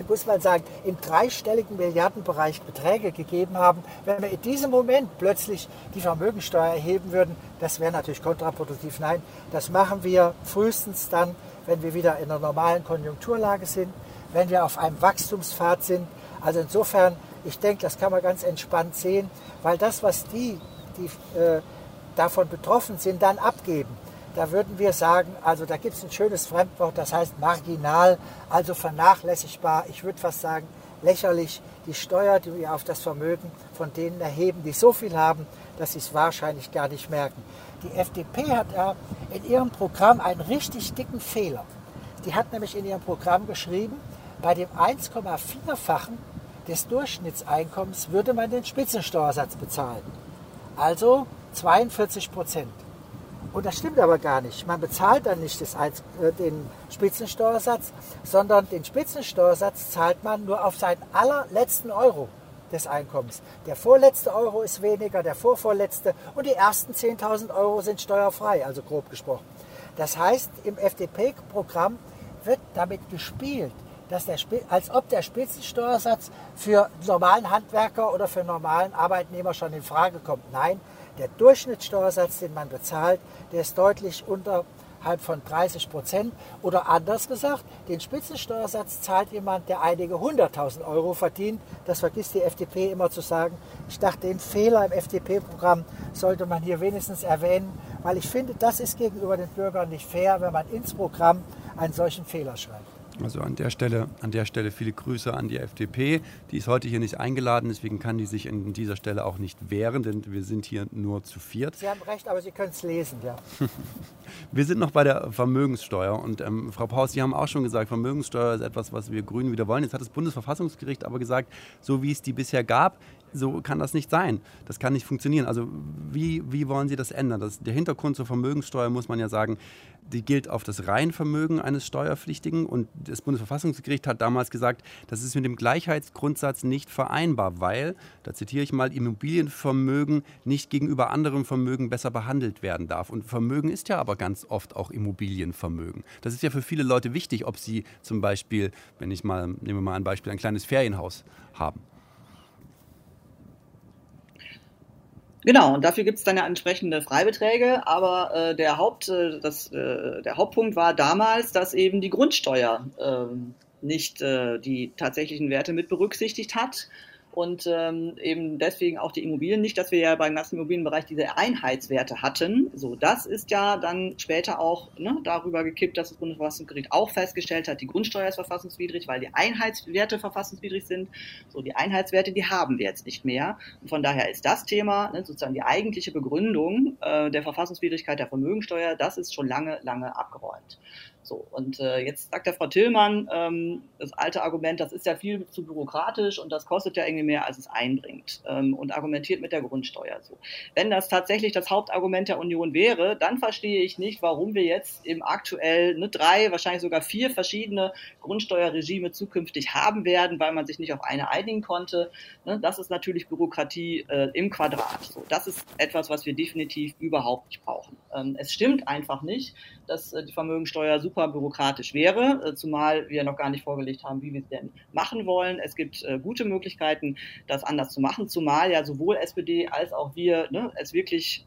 muss man sagen, im dreistelligen Milliardenbereich Beträge gegeben haben. Wenn wir in diesem Moment plötzlich die Vermögensteuer erheben würden, das wäre natürlich kontraproduktiv. Nein, das machen wir frühestens dann, wenn wir wieder in einer normalen Konjunkturlage sind, wenn wir auf einem Wachstumspfad sind. Also insofern, ich denke, das kann man ganz entspannt sehen, weil das, was die, die äh, davon betroffen sind, dann abgeben, da würden wir sagen, also da gibt es ein schönes Fremdwort, das heißt marginal, also vernachlässigbar, ich würde fast sagen lächerlich, die Steuer, die wir auf das Vermögen von denen erheben, die so viel haben, dass sie es wahrscheinlich gar nicht merken. Die FDP hat ja in ihrem Programm einen richtig dicken Fehler. Die hat nämlich in ihrem Programm geschrieben, bei dem 1,4-fachen des Durchschnittseinkommens würde man den Spitzensteuersatz bezahlen. Also 42 Prozent. Und das stimmt aber gar nicht. Man bezahlt dann nicht das, äh, den Spitzensteuersatz, sondern den Spitzensteuersatz zahlt man nur auf seinen allerletzten Euro des Einkommens. Der vorletzte Euro ist weniger, der vorvorletzte und die ersten 10.000 Euro sind steuerfrei, also grob gesprochen. Das heißt, im FDP-Programm wird damit gespielt, dass der, als ob der Spitzensteuersatz für normalen Handwerker oder für normalen Arbeitnehmer schon in Frage kommt. Nein, der Durchschnittssteuersatz, den man bezahlt, der ist deutlich unterhalb von 30 Prozent. Oder anders gesagt, den Spitzensteuersatz zahlt jemand, der einige hunderttausend Euro verdient. Das vergisst die FDP immer zu sagen. Ich dachte, den Fehler im FDP-Programm sollte man hier wenigstens erwähnen, weil ich finde, das ist gegenüber den Bürgern nicht fair, wenn man ins Programm einen solchen Fehler schreibt. Also an der Stelle, an der Stelle viele Grüße an die FDP. Die ist heute hier nicht eingeladen, deswegen kann die sich an dieser Stelle auch nicht wehren, denn wir sind hier nur zu viert. Sie haben recht, aber Sie können es lesen, ja. wir sind noch bei der Vermögenssteuer und ähm, Frau Paus, Sie haben auch schon gesagt, Vermögenssteuer ist etwas, was wir Grünen wieder wollen. Jetzt hat das Bundesverfassungsgericht aber gesagt, so wie es die bisher gab, so kann das nicht sein. Das kann nicht funktionieren. Also wie, wie wollen Sie das ändern? Das, der Hintergrund zur Vermögenssteuer muss man ja sagen, die gilt auf das Reihenvermögen eines Steuerpflichtigen. Und das Bundesverfassungsgericht hat damals gesagt, das ist mit dem Gleichheitsgrundsatz nicht vereinbar, weil, da zitiere ich mal, Immobilienvermögen nicht gegenüber anderem Vermögen besser behandelt werden darf. Und Vermögen ist ja aber ganz oft auch Immobilienvermögen. Das ist ja für viele Leute wichtig, ob sie zum Beispiel, wenn ich mal, nehmen wir mal ein Beispiel, ein kleines Ferienhaus haben. Genau, und dafür gibt es dann ja entsprechende Freibeträge, aber äh, der, Haupt, äh, das, äh, der Hauptpunkt war damals, dass eben die Grundsteuer ähm, nicht äh, die tatsächlichen Werte mit berücksichtigt hat und ähm, eben deswegen auch die Immobilien nicht, dass wir ja beim ganzen Immobilienbereich diese Einheitswerte hatten. So, das ist ja dann später auch ne, darüber gekippt, dass das Bundesverfassungsgericht auch festgestellt hat, die Grundsteuer ist verfassungswidrig, weil die Einheitswerte verfassungswidrig sind. So, die Einheitswerte, die haben wir jetzt nicht mehr. Und von daher ist das Thema, ne, sozusagen die eigentliche Begründung äh, der Verfassungswidrigkeit der Vermögensteuer, das ist schon lange, lange abgeräumt. So, und äh, jetzt sagt der Frau Tillmann, ähm, das alte Argument, das ist ja viel zu bürokratisch und das kostet ja irgendwie mehr, als es einbringt ähm, und argumentiert mit der Grundsteuer so. Wenn das tatsächlich das Hauptargument der Union wäre, dann verstehe ich nicht, warum wir jetzt im aktuell ne, drei, wahrscheinlich sogar vier verschiedene Grundsteuerregime zukünftig haben werden, weil man sich nicht auf eine einigen konnte. Ne, das ist natürlich Bürokratie äh, im Quadrat. So, das ist etwas, was wir definitiv überhaupt nicht brauchen. Ähm, es stimmt einfach nicht, dass äh, die Vermögensteuer super bürokratisch wäre, äh, zumal wir noch gar nicht vorgelegt haben, wie wir es denn machen wollen. Es gibt äh, gute Möglichkeiten, das anders zu machen, zumal ja sowohl SPD als auch wir ne, es wirklich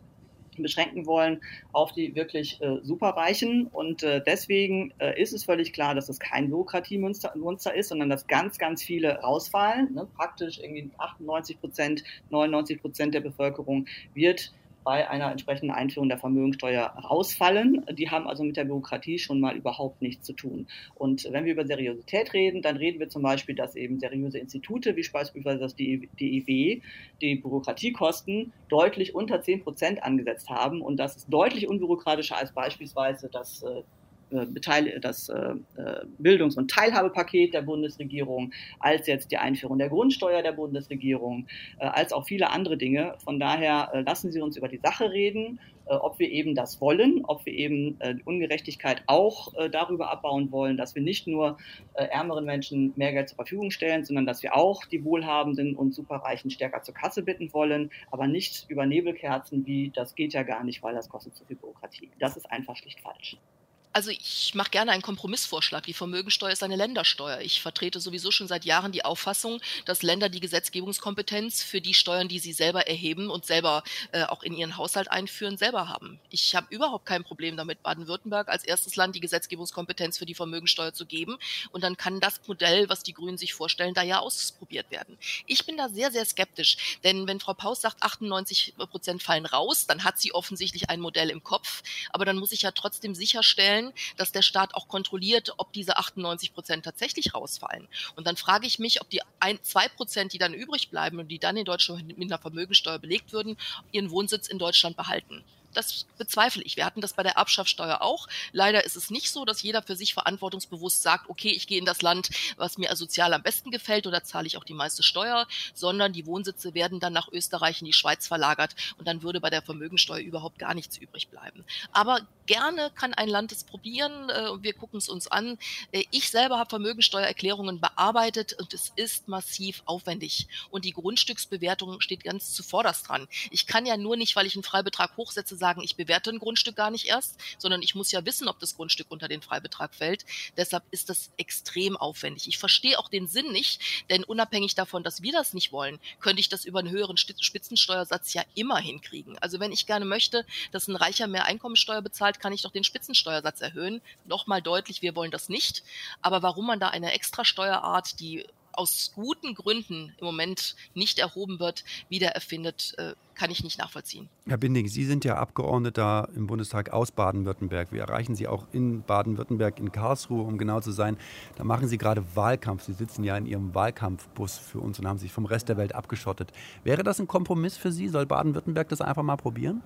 beschränken wollen auf die wirklich äh, Superreichen. Und äh, deswegen äh, ist es völlig klar, dass es kein Bürokratiemonster ist, sondern dass ganz, ganz viele rausfallen. Ne? Praktisch irgendwie 98 Prozent, 99 Prozent der Bevölkerung wird bei einer entsprechenden Einführung der Vermögensteuer rausfallen. Die haben also mit der Bürokratie schon mal überhaupt nichts zu tun. Und wenn wir über Seriosität reden, dann reden wir zum Beispiel, dass eben seriöse Institute, wie beispielsweise das DIW, die Bürokratiekosten deutlich unter 10 Prozent angesetzt haben. Und das ist deutlich unbürokratischer als beispielsweise das äh, das äh, äh, Bildungs- und Teilhabepaket der Bundesregierung, als jetzt die Einführung der Grundsteuer der Bundesregierung, als auch viele andere Dinge. Von daher lassen Sie uns über die Sache reden, ob wir eben das wollen, ob wir eben Ungerechtigkeit auch darüber abbauen wollen, dass wir nicht nur ärmeren Menschen mehr Geld zur Verfügung stellen, sondern dass wir auch die Wohlhabenden und Superreichen stärker zur Kasse bitten wollen, aber nicht über Nebelkerzen wie, das geht ja gar nicht, weil das kostet zu viel Bürokratie. Das ist einfach schlicht falsch. Also ich mache gerne einen Kompromissvorschlag. Die Vermögensteuer ist eine Ländersteuer. Ich vertrete sowieso schon seit Jahren die Auffassung, dass Länder die Gesetzgebungskompetenz für die Steuern, die sie selber erheben und selber äh, auch in ihren Haushalt einführen, selber haben. Ich habe überhaupt kein Problem damit, Baden-Württemberg als erstes Land die Gesetzgebungskompetenz für die Vermögensteuer zu geben. Und dann kann das Modell, was die Grünen sich vorstellen, da ja ausprobiert werden. Ich bin da sehr, sehr skeptisch. Denn wenn Frau Paus sagt, 98 Prozent fallen raus, dann hat sie offensichtlich ein Modell im Kopf. Aber dann muss ich ja trotzdem sicherstellen, sicherstellen, dass der Staat auch kontrolliert, ob diese 98 Prozent tatsächlich rausfallen. Und dann frage ich mich, ob die ein, zwei Prozent, die dann übrig bleiben und die dann in Deutschland mit einer Vermögensteuer belegt würden, ihren Wohnsitz in Deutschland behalten das bezweifle ich. Wir hatten das bei der Erbschaftssteuer auch. Leider ist es nicht so, dass jeder für sich verantwortungsbewusst sagt, okay, ich gehe in das Land, was mir sozial am besten gefällt oder zahle ich auch die meiste Steuer, sondern die Wohnsitze werden dann nach Österreich in die Schweiz verlagert und dann würde bei der Vermögensteuer überhaupt gar nichts übrig bleiben. Aber gerne kann ein Land es probieren. Äh, wir gucken es uns an. Äh, ich selber habe Vermögensteuererklärungen bearbeitet und es ist massiv aufwendig. Und die Grundstücksbewertung steht ganz zuvorderst dran. Ich kann ja nur nicht, weil ich einen Freibetrag hochsetze, sagen, ich bewerte ein Grundstück gar nicht erst, sondern ich muss ja wissen, ob das Grundstück unter den Freibetrag fällt. Deshalb ist das extrem aufwendig. Ich verstehe auch den Sinn nicht, denn unabhängig davon, dass wir das nicht wollen, könnte ich das über einen höheren Spitzensteuersatz ja immer hinkriegen. Also wenn ich gerne möchte, dass ein Reicher mehr Einkommensteuer bezahlt, kann ich doch den Spitzensteuersatz erhöhen. Nochmal deutlich, wir wollen das nicht. Aber warum man da eine Extrasteuerart, die aus guten Gründen im Moment nicht erhoben wird, wieder erfindet, äh, kann ich nicht nachvollziehen. Herr Binding, Sie sind ja Abgeordneter im Bundestag aus Baden-Württemberg. Wir erreichen Sie auch in Baden-Württemberg, in Karlsruhe, um genau zu sein. Da machen Sie gerade Wahlkampf. Sie sitzen ja in Ihrem Wahlkampfbus für uns und haben sich vom Rest der Welt abgeschottet. Wäre das ein Kompromiss für Sie? Soll Baden-Württemberg das einfach mal probieren?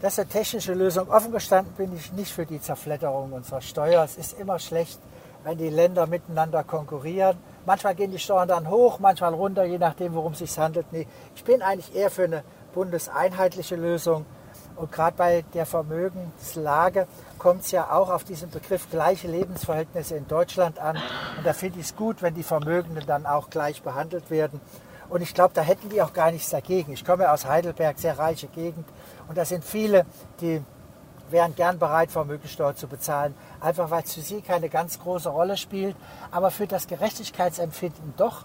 Das ist eine technische Lösung. Offen gestanden bin ich nicht für die Zerfledderung unserer Steuer. Es ist immer schlecht, wenn die Länder miteinander konkurrieren Manchmal gehen die Steuern dann hoch, manchmal runter, je nachdem, worum es sich handelt. Nee, ich bin eigentlich eher für eine bundeseinheitliche Lösung. Und gerade bei der Vermögenslage kommt es ja auch auf diesen Begriff gleiche Lebensverhältnisse in Deutschland an. Und da finde ich es gut, wenn die Vermögenden dann auch gleich behandelt werden. Und ich glaube, da hätten die auch gar nichts dagegen. Ich komme aus Heidelberg, sehr reiche Gegend. Und da sind viele, die wären gern bereit, Vermögensteuer zu bezahlen, einfach weil es für sie keine ganz große Rolle spielt, aber für das Gerechtigkeitsempfinden doch.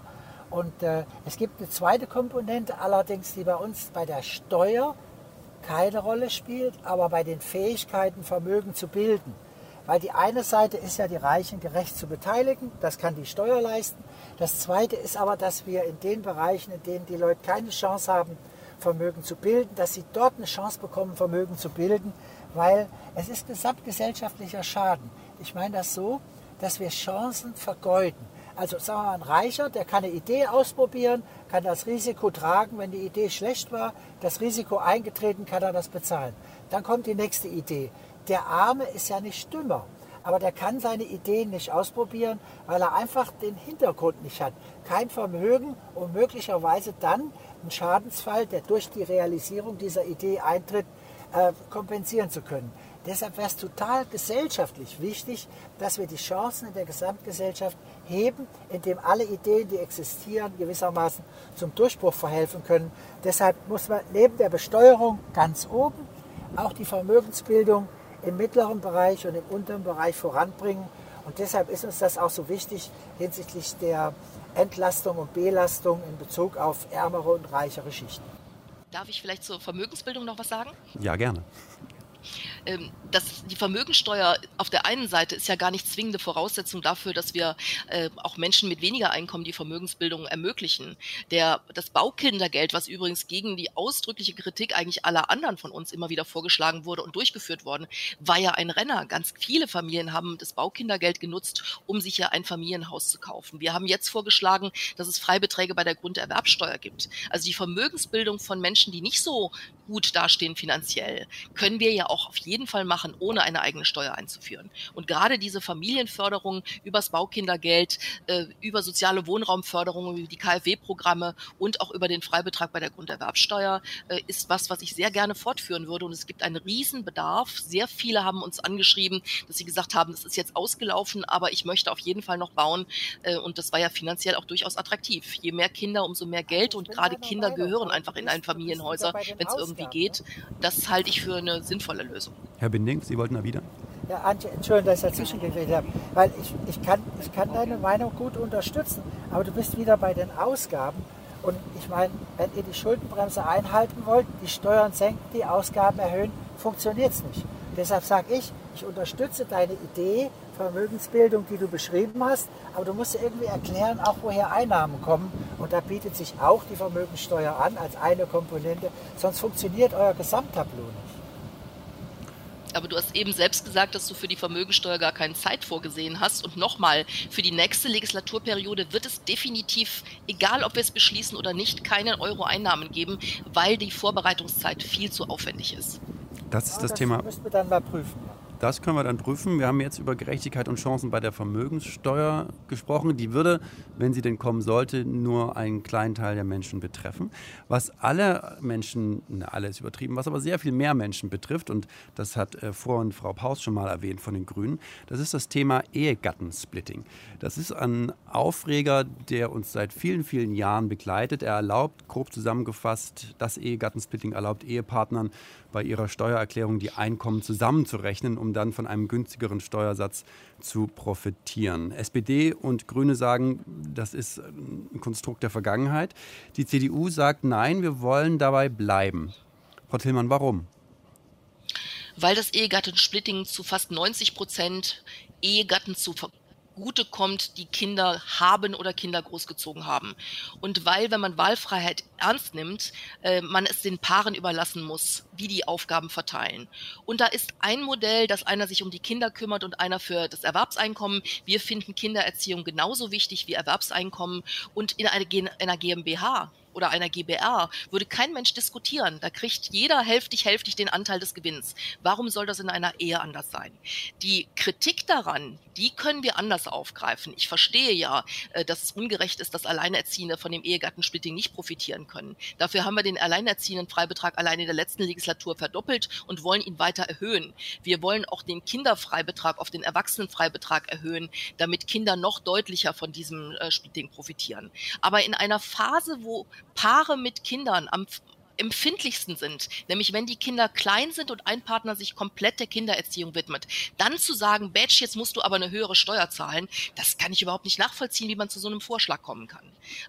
Und äh, es gibt eine zweite Komponente allerdings, die bei uns bei der Steuer keine Rolle spielt, aber bei den Fähigkeiten, Vermögen zu bilden. Weil die eine Seite ist ja, die Reichen gerecht zu beteiligen, das kann die Steuer leisten. Das zweite ist aber, dass wir in den Bereichen, in denen die Leute keine Chance haben, Vermögen zu bilden, dass sie dort eine Chance bekommen, Vermögen zu bilden, weil es ist gesamtgesellschaftlicher Schaden. Ich meine das so, dass wir Chancen vergeuden. Also sagen wir mal, ein Reicher, der kann eine Idee ausprobieren, kann das Risiko tragen, wenn die Idee schlecht war, das Risiko eingetreten, kann er das bezahlen. Dann kommt die nächste Idee. Der Arme ist ja nicht dümmer, aber der kann seine Ideen nicht ausprobieren, weil er einfach den Hintergrund nicht hat. Kein Vermögen, um möglicherweise dann einen Schadensfall, der durch die Realisierung dieser Idee eintritt, äh, kompensieren zu können. Deshalb wäre es total gesellschaftlich wichtig, dass wir die Chancen in der Gesamtgesellschaft heben, indem alle Ideen, die existieren, gewissermaßen zum Durchbruch verhelfen können. Deshalb muss man neben der Besteuerung ganz oben auch die Vermögensbildung im mittleren Bereich und im unteren Bereich voranbringen. Und deshalb ist uns das auch so wichtig hinsichtlich der Entlastung und Belastung in Bezug auf ärmere und reichere Schichten. Darf ich vielleicht zur Vermögensbildung noch was sagen? Ja, gerne. Ähm, dass die Vermögensteuer auf der einen Seite ist ja gar nicht zwingende Voraussetzung dafür, dass wir äh, auch Menschen mit weniger Einkommen die Vermögensbildung ermöglichen. Der, das Baukindergeld, was übrigens gegen die ausdrückliche Kritik eigentlich aller anderen von uns immer wieder vorgeschlagen wurde und durchgeführt worden, war ja ein Renner. Ganz viele Familien haben das Baukindergeld genutzt, um sich ja ein Familienhaus zu kaufen. Wir haben jetzt vorgeschlagen, dass es Freibeträge bei der Grunderwerbsteuer gibt. Also die Vermögensbildung von Menschen, die nicht so gut dastehen finanziell, können wir ja auch auf jeden Fall machen, ohne eine eigene Steuer einzuführen. Und gerade diese Familienförderung übers Baukindergeld, äh, über soziale Wohnraumförderung, über die KfW-Programme und auch über den Freibetrag bei der Grunderwerbsteuer äh, ist was, was ich sehr gerne fortführen würde. Und es gibt einen Riesenbedarf. Sehr viele haben uns angeschrieben, dass sie gesagt haben, das ist jetzt ausgelaufen, aber ich möchte auf jeden Fall noch bauen. Äh, und das war ja finanziell auch durchaus attraktiv. Je mehr Kinder, umso mehr Geld. Und gerade Kinder gehören einfach in ein Familienhäuser, wenn es irgendwie geht. Das halte ich für eine sinnvolle Lösung. Herr Binding, Sie wollten da wieder? Ja, Antje, Entschuldigung, dass ich dazwischen geredet habe, weil ich, ich, kann, ich kann deine Meinung gut unterstützen, aber du bist wieder bei den Ausgaben. Und ich meine, wenn ihr die Schuldenbremse einhalten wollt, die Steuern senken, die Ausgaben erhöhen, funktioniert es nicht. Deshalb sage ich, ich unterstütze deine Idee, Vermögensbildung, die du beschrieben hast, aber du musst irgendwie erklären, auch woher Einnahmen kommen. Und da bietet sich auch die Vermögenssteuer an als eine Komponente, sonst funktioniert euer Gesamttableau nicht. Aber du hast eben selbst gesagt, dass du für die Vermögensteuer gar keine Zeit vorgesehen hast. Und nochmal, für die nächste Legislaturperiode wird es definitiv, egal ob wir es beschließen oder nicht, keinen Euro Einnahmen geben, weil die Vorbereitungszeit viel zu aufwendig ist. Das ist das, das Thema. Müssen wir dann mal prüfen. Das können wir dann prüfen. Wir haben jetzt über Gerechtigkeit und Chancen bei der Vermögenssteuer gesprochen. Die würde, wenn sie denn kommen sollte, nur einen kleinen Teil der Menschen betreffen. Was alle Menschen, na, alle ist übertrieben, was aber sehr viel mehr Menschen betrifft, und das hat äh, vorhin Frau Paus schon mal erwähnt von den Grünen, das ist das Thema Ehegattensplitting. Das ist ein Aufreger, der uns seit vielen, vielen Jahren begleitet. Er erlaubt, grob zusammengefasst, das Ehegattensplitting erlaubt Ehepartnern bei ihrer Steuererklärung die Einkommen zusammenzurechnen, um dann von einem günstigeren Steuersatz zu profitieren. SPD und Grüne sagen, das ist ein Konstrukt der Vergangenheit. Die CDU sagt, nein, wir wollen dabei bleiben. Frau Tillmann, warum? Weil das Ehegattensplitting zu fast 90 Prozent Ehegatten zu kommt, die Kinder haben oder Kinder großgezogen haben. Und weil, wenn man Wahlfreiheit ernst nimmt, äh, man es den Paaren überlassen muss, wie die Aufgaben verteilen. Und da ist ein Modell, dass einer sich um die Kinder kümmert und einer für das Erwerbseinkommen. Wir finden Kindererziehung genauso wichtig wie Erwerbseinkommen und in einer GmbH oder einer GBR würde kein Mensch diskutieren. Da kriegt jeder hälftig, hälftig den Anteil des Gewinns. Warum soll das in einer Ehe anders sein? Die Kritik daran, die können wir anders aufgreifen. Ich verstehe ja, äh, dass es ungerecht ist, dass Alleinerziehende von dem Ehegattensplitting nicht profitieren können. Dafür haben wir den Alleinerziehenden Freibetrag allein in der letzten Legislatur verdoppelt und wollen ihn weiter erhöhen. Wir wollen auch den Kinderfreibetrag auf den Erwachsenenfreibetrag erhöhen, damit Kinder noch deutlicher von diesem äh, Splitting profitieren. Aber in einer Phase, wo Paare mit Kindern am empfindlichsten sind, nämlich wenn die Kinder klein sind und ein Partner sich komplett der Kindererziehung widmet, dann zu sagen, Batch, jetzt musst du aber eine höhere Steuer zahlen, das kann ich überhaupt nicht nachvollziehen, wie man zu so einem Vorschlag kommen kann.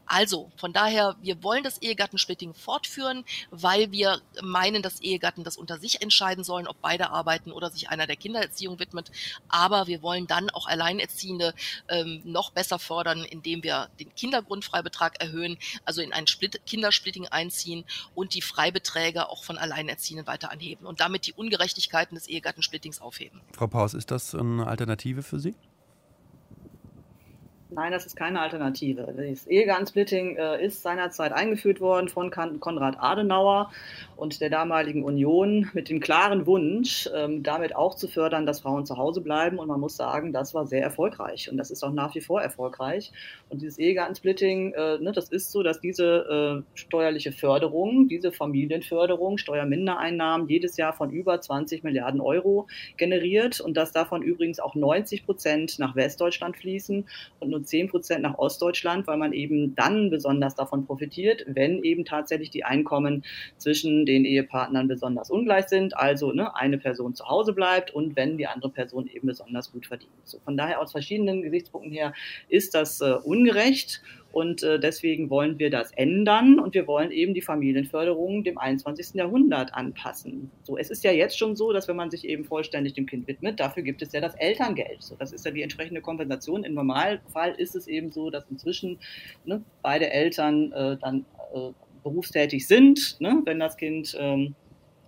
Also, von daher, wir wollen das Ehegattensplitting fortführen, weil wir meinen, dass Ehegatten das unter sich entscheiden sollen, ob beide arbeiten oder sich einer der Kindererziehung widmet. Aber wir wollen dann auch Alleinerziehende ähm, noch besser fördern, indem wir den Kindergrundfreibetrag erhöhen, also in ein Split Kindersplitting einziehen und die Freibeträge auch von Alleinerziehenden weiter anheben und damit die Ungerechtigkeiten des Ehegattensplittings aufheben. Frau Paus, ist das eine Alternative für Sie? Nein, das ist keine Alternative. Das Ehegattensplitting äh, ist seinerzeit eingeführt worden von Konrad Adenauer und der damaligen Union mit dem klaren Wunsch, ähm, damit auch zu fördern, dass Frauen zu Hause bleiben. Und man muss sagen, das war sehr erfolgreich und das ist auch nach wie vor erfolgreich. Und dieses Ehegattensplitting, äh, ne, das ist so, dass diese äh, steuerliche Förderung, diese Familienförderung, Steuermindereinnahmen jedes Jahr von über 20 Milliarden Euro generiert und dass davon übrigens auch 90 Prozent nach Westdeutschland fließen und nur 10 Prozent nach Ostdeutschland, weil man eben dann besonders davon profitiert, wenn eben tatsächlich die Einkommen zwischen den Ehepartnern besonders ungleich sind, also ne, eine Person zu Hause bleibt und wenn die andere Person eben besonders gut verdient. So, von daher aus verschiedenen Gesichtspunkten her ist das äh, ungerecht und äh, deswegen wollen wir das ändern und wir wollen eben die Familienförderung dem 21. Jahrhundert anpassen. So, es ist ja jetzt schon so, dass wenn man sich eben vollständig dem Kind widmet, dafür gibt es ja das Elterngeld. So, das ist ja die entsprechende Kompensation. Im Normalfall ist es eben so, dass inzwischen ne, beide Eltern äh, dann äh, berufstätig sind, ne, wenn das Kind ähm,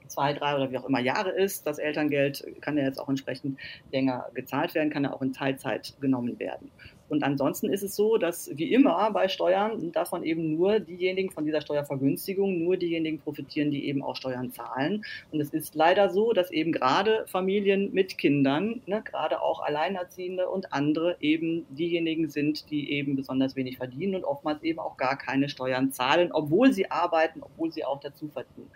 zwei, drei oder wie auch immer Jahre ist. Das Elterngeld kann ja jetzt auch entsprechend länger gezahlt werden, kann ja auch in Teilzeit genommen werden. Und ansonsten ist es so, dass wie immer bei Steuern davon eben nur diejenigen von dieser Steuervergünstigung, nur diejenigen profitieren, die eben auch Steuern zahlen. Und es ist leider so, dass eben gerade Familien mit Kindern, ne, gerade auch Alleinerziehende und andere eben diejenigen sind, die eben besonders wenig verdienen und oftmals eben auch gar keine Steuern zahlen, obwohl sie arbeiten, obwohl sie auch dazu verdienen.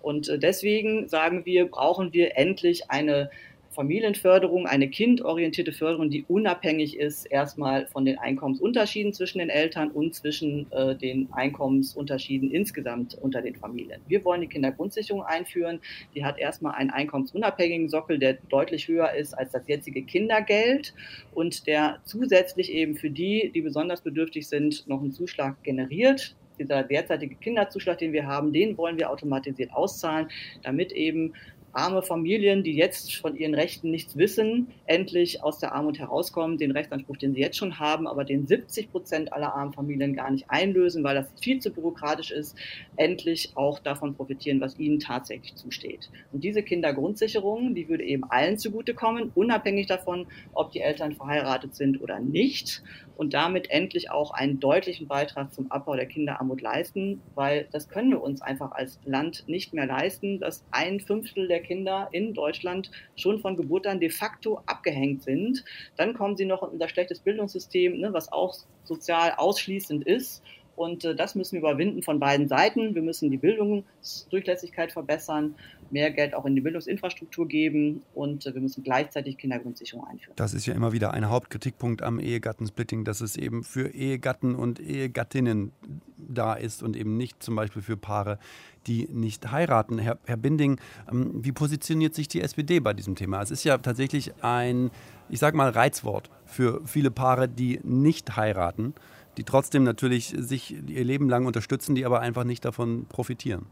Und äh, deswegen sagen wir, brauchen wir endlich eine Familienförderung, eine kindorientierte Förderung, die unabhängig ist erstmal von den Einkommensunterschieden zwischen den Eltern und zwischen äh, den Einkommensunterschieden insgesamt unter den Familien. Wir wollen die Kindergrundsicherung einführen. Die hat erstmal einen einkommensunabhängigen Sockel, der deutlich höher ist als das jetzige Kindergeld und der zusätzlich eben für die, die besonders bedürftig sind, noch einen Zuschlag generiert dieser derzeitige Kinderzuschlag, den wir haben, den wollen wir automatisiert auszahlen, damit eben arme Familien, die jetzt von ihren Rechten nichts wissen, endlich aus der Armut herauskommen, den Rechtsanspruch, den sie jetzt schon haben, aber den 70 Prozent aller armen Familien gar nicht einlösen, weil das viel zu bürokratisch ist, endlich auch davon profitieren, was ihnen tatsächlich zusteht. Und diese Kindergrundsicherung, die würde eben allen zugutekommen, unabhängig davon, ob die Eltern verheiratet sind oder nicht und damit endlich auch einen deutlichen Beitrag zum Abbau der Kinderarmut leisten, weil das können wir uns einfach als Land nicht mehr leisten, dass ein Fünftel der Kinder in Deutschland schon von Geburt an de facto abgehängt sind. Dann kommen sie noch in unser schlechtes Bildungssystem, ne, was auch sozial ausschließend ist. Und äh, das müssen wir überwinden von beiden Seiten. Wir müssen die Bildungsdurchlässigkeit verbessern mehr Geld auch in die Bildungsinfrastruktur geben und äh, wir müssen gleichzeitig Kindergrundsicherung einführen. Das ist ja immer wieder ein Hauptkritikpunkt am Ehegattensplitting, dass es eben für Ehegatten und Ehegattinnen da ist und eben nicht zum Beispiel für Paare, die nicht heiraten. Herr, Herr Binding, ähm, wie positioniert sich die SPD bei diesem Thema? Es ist ja tatsächlich ein, ich sage mal, Reizwort für viele Paare, die nicht heiraten, die trotzdem natürlich sich ihr Leben lang unterstützen, die aber einfach nicht davon profitieren.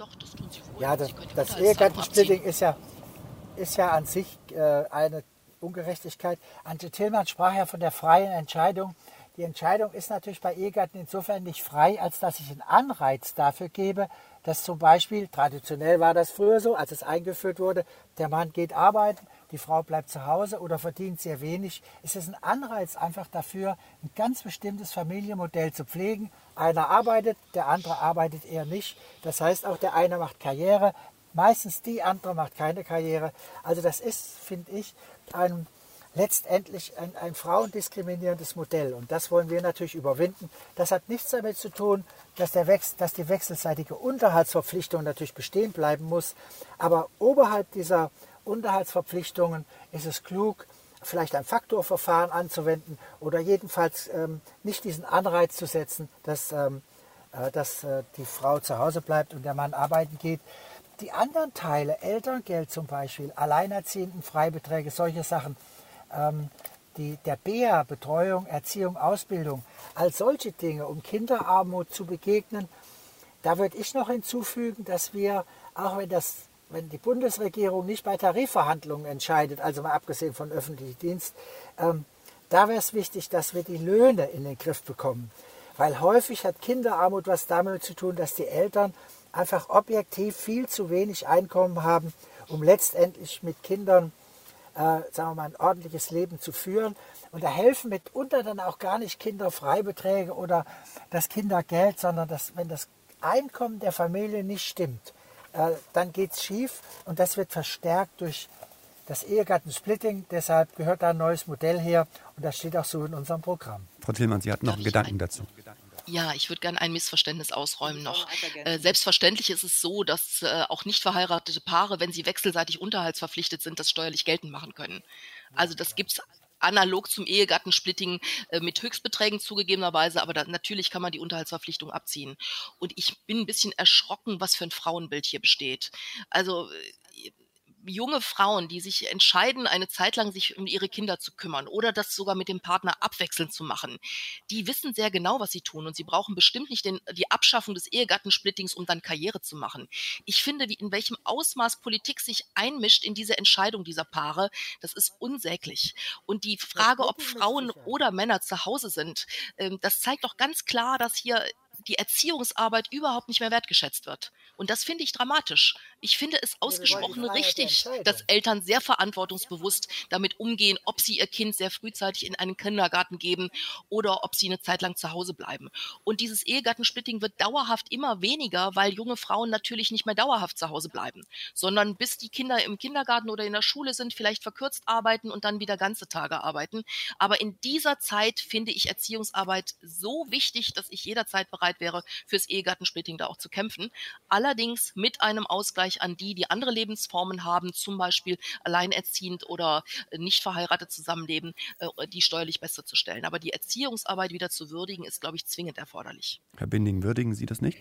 Doch, das tun sie wohl. Ja, das, das Ehegattensplitting ist ja, ist ja an sich äh, eine Ungerechtigkeit. Antje Tillmann sprach ja von der freien Entscheidung Die Entscheidung ist natürlich bei Ehegatten insofern nicht frei, als dass ich einen Anreiz dafür gebe, dass zum Beispiel, traditionell war das früher so, als es eingeführt wurde, der Mann geht arbeiten, die Frau bleibt zu Hause oder verdient sehr wenig. Es ist ein Anreiz einfach dafür, ein ganz bestimmtes Familienmodell zu pflegen. Einer arbeitet, der andere arbeitet eher nicht. Das heißt, auch der eine macht Karriere, meistens die andere macht keine Karriere. Also das ist, finde ich, ein letztendlich ein, ein frauendiskriminierendes Modell. Und das wollen wir natürlich überwinden. Das hat nichts damit zu tun, dass, der Wechsel, dass die wechselseitige Unterhaltsverpflichtung natürlich bestehen bleiben muss. Aber oberhalb dieser Unterhaltsverpflichtungen ist es klug, vielleicht ein Faktorverfahren anzuwenden oder jedenfalls ähm, nicht diesen Anreiz zu setzen, dass, ähm, äh, dass äh, die Frau zu Hause bleibt und der Mann arbeiten geht. Die anderen Teile, Elterngeld zum Beispiel, Alleinerziehenden, Freibeträge, solche Sachen, ähm, die, der BEA, Betreuung, Erziehung, Ausbildung, all solche Dinge, um Kinderarmut zu begegnen, da würde ich noch hinzufügen, dass wir, auch wenn, das, wenn die Bundesregierung nicht bei Tarifverhandlungen entscheidet, also mal abgesehen von öffentlichem Dienst, ähm, da wäre es wichtig, dass wir die Löhne in den Griff bekommen. Weil häufig hat Kinderarmut was damit zu tun, dass die Eltern einfach objektiv viel zu wenig Einkommen haben, um letztendlich mit Kindern äh, sagen wir mal, ein ordentliches Leben zu führen. Und da helfen mitunter dann auch gar nicht Kinderfreibeträge oder das Kindergeld, sondern das, wenn das Einkommen der Familie nicht stimmt, äh, dann geht es schief und das wird verstärkt durch das Ehegattensplitting. Deshalb gehört da ein neues Modell her und das steht auch so in unserem Programm. Frau Tillmann, Sie hatten noch einen Gedanken dazu. Ja, ich würde gerne ein Missverständnis ausräumen noch. Äh, selbstverständlich ist es so, dass äh, auch nicht verheiratete Paare, wenn sie wechselseitig unterhaltsverpflichtet sind, das steuerlich geltend machen können. Also das gibt es analog zum Ehegattensplitting äh, mit Höchstbeträgen zugegebenerweise, aber da, natürlich kann man die Unterhaltsverpflichtung abziehen. Und ich bin ein bisschen erschrocken, was für ein Frauenbild hier besteht. Also äh, junge Frauen, die sich entscheiden, eine Zeit lang sich um ihre Kinder zu kümmern oder das sogar mit dem Partner abwechselnd zu machen, die wissen sehr genau, was sie tun und sie brauchen bestimmt nicht den, die Abschaffung des Ehegattensplittings, um dann Karriere zu machen. Ich finde, wie, in welchem Ausmaß Politik sich einmischt in diese Entscheidung dieser Paare, das ist unsäglich. Und die Frage, ob Frauen oder Männer zu Hause sind, ähm, das zeigt doch ganz klar, dass hier die Erziehungsarbeit überhaupt nicht mehr wertgeschätzt wird. Und das finde ich dramatisch. Ich finde es ausgesprochen richtig, dass Eltern sehr verantwortungsbewusst damit umgehen, ob sie ihr Kind sehr frühzeitig in einen Kindergarten geben oder ob sie eine Zeit lang zu Hause bleiben. Und dieses Ehegattensplitting wird dauerhaft immer weniger, weil junge Frauen natürlich nicht mehr dauerhaft zu Hause bleiben, sondern bis die Kinder im Kindergarten oder in der Schule sind, vielleicht verkürzt arbeiten und dann wieder ganze Tage arbeiten. Aber in dieser Zeit finde ich Erziehungsarbeit so wichtig, dass ich jederzeit bereit wäre, fürs Ehegattensplitting da auch zu kämpfen. Aller allerdings mit einem Ausgleich an die, die andere Lebensformen haben, zum Beispiel alleinerziehend oder äh, nicht verheiratet zusammenleben, äh, die steuerlich besser zu stellen. Aber die Erziehungsarbeit wieder zu würdigen, ist, glaube ich, zwingend erforderlich. Herr Binding, würdigen Sie das nicht?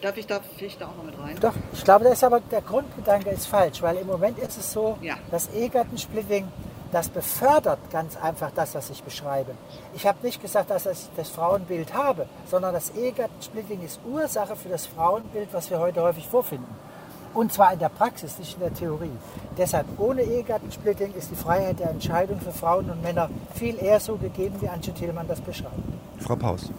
Darf ich, darf ich da auch noch mit rein? Doch, ich glaube, das ist aber der Grundgedanke ist falsch, weil im Moment ist es so, ja. dass Ehegattensplitting das befördert ganz einfach das, was ich beschreibe. Ich habe nicht gesagt, dass ich das Frauenbild habe, sondern das Ehegattensplitting ist Ursache für das Frauenbild, was wir heute häufig vorfinden. Und zwar in der Praxis, nicht in der Theorie. Deshalb ohne Ehegattensplitting ist die Freiheit der Entscheidung für Frauen und Männer viel eher so gegeben, wie Antje Thielmann das beschreibt. Frau Paus.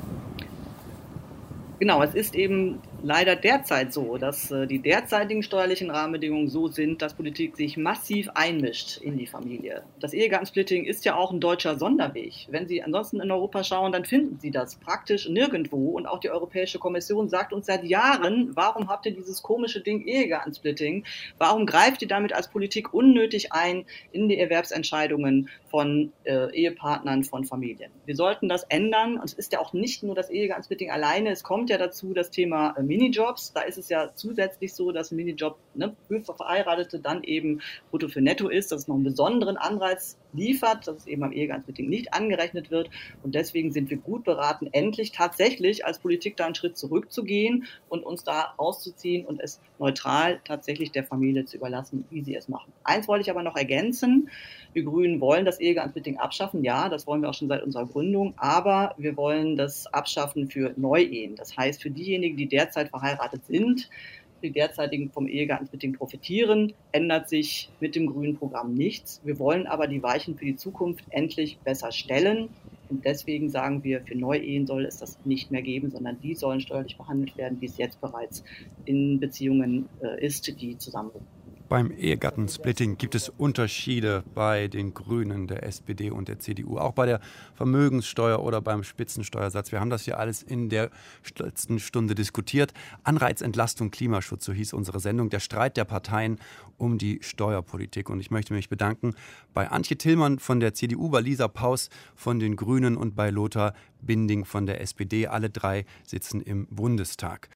Genau, es ist eben leider derzeit so, dass äh, die derzeitigen steuerlichen Rahmenbedingungen so sind, dass Politik sich massiv einmischt in die Familie. Das Ehegattensplitting ist ja auch ein deutscher Sonderweg. Wenn Sie ansonsten in Europa schauen, dann finden Sie das praktisch nirgendwo. Und auch die Europäische Kommission sagt uns seit Jahren, warum habt ihr dieses komische Ding Ehegattensplitting? Warum greift ihr damit als Politik unnötig ein in die Erwerbsentscheidungen von äh, Ehepartnern, von Familien? Wir sollten das ändern. Und es ist ja auch nicht nur das Ehegattensplitting alleine. Es kommt ja dazu das Thema äh, Minijobs. Da ist es ja zusätzlich so, dass ein Minijob ne, für Verheiratete dann eben brutto für netto ist, dass es noch einen besonderen Anreiz liefert, dass es eben am Ehegattensplitting nicht angerechnet wird. Und deswegen sind wir gut beraten, endlich tatsächlich als Politik da einen Schritt zurückzugehen und uns da rauszuziehen und es neutral tatsächlich der Familie zu überlassen, wie sie es machen. Eins wollte ich aber noch ergänzen. Wir Grünen wollen das Ehegattensplitting abschaffen. Ja, das wollen wir auch schon seit unserer Gründung. Aber wir wollen das abschaffen für Neuehen. Das heißt, für diejenigen, die derzeit verheiratet sind, die derzeitigen vom Ehegattensplitting profitieren, ändert sich mit dem grünen Programm nichts. Wir wollen aber die Weichen für die Zukunft endlich besser stellen Und deswegen sagen wir, für Neuehen soll es das nicht mehr geben, sondern die sollen steuerlich behandelt werden, wie es jetzt bereits in Beziehungen äh, ist, die zusammenleben. Beim Ehegattensplitting gibt es Unterschiede bei den Grünen, der SPD und der CDU, auch bei der Vermögenssteuer oder beim Spitzensteuersatz. Wir haben das hier alles in der letzten Stunde diskutiert. Anreizentlastung, Klimaschutz, so hieß unsere Sendung. Der Streit der Parteien um die Steuerpolitik. Und ich möchte mich bedanken bei Antje Tillmann von der CDU, bei Lisa Paus von den Grünen und bei Lothar Binding von der SPD. Alle drei sitzen im Bundestag.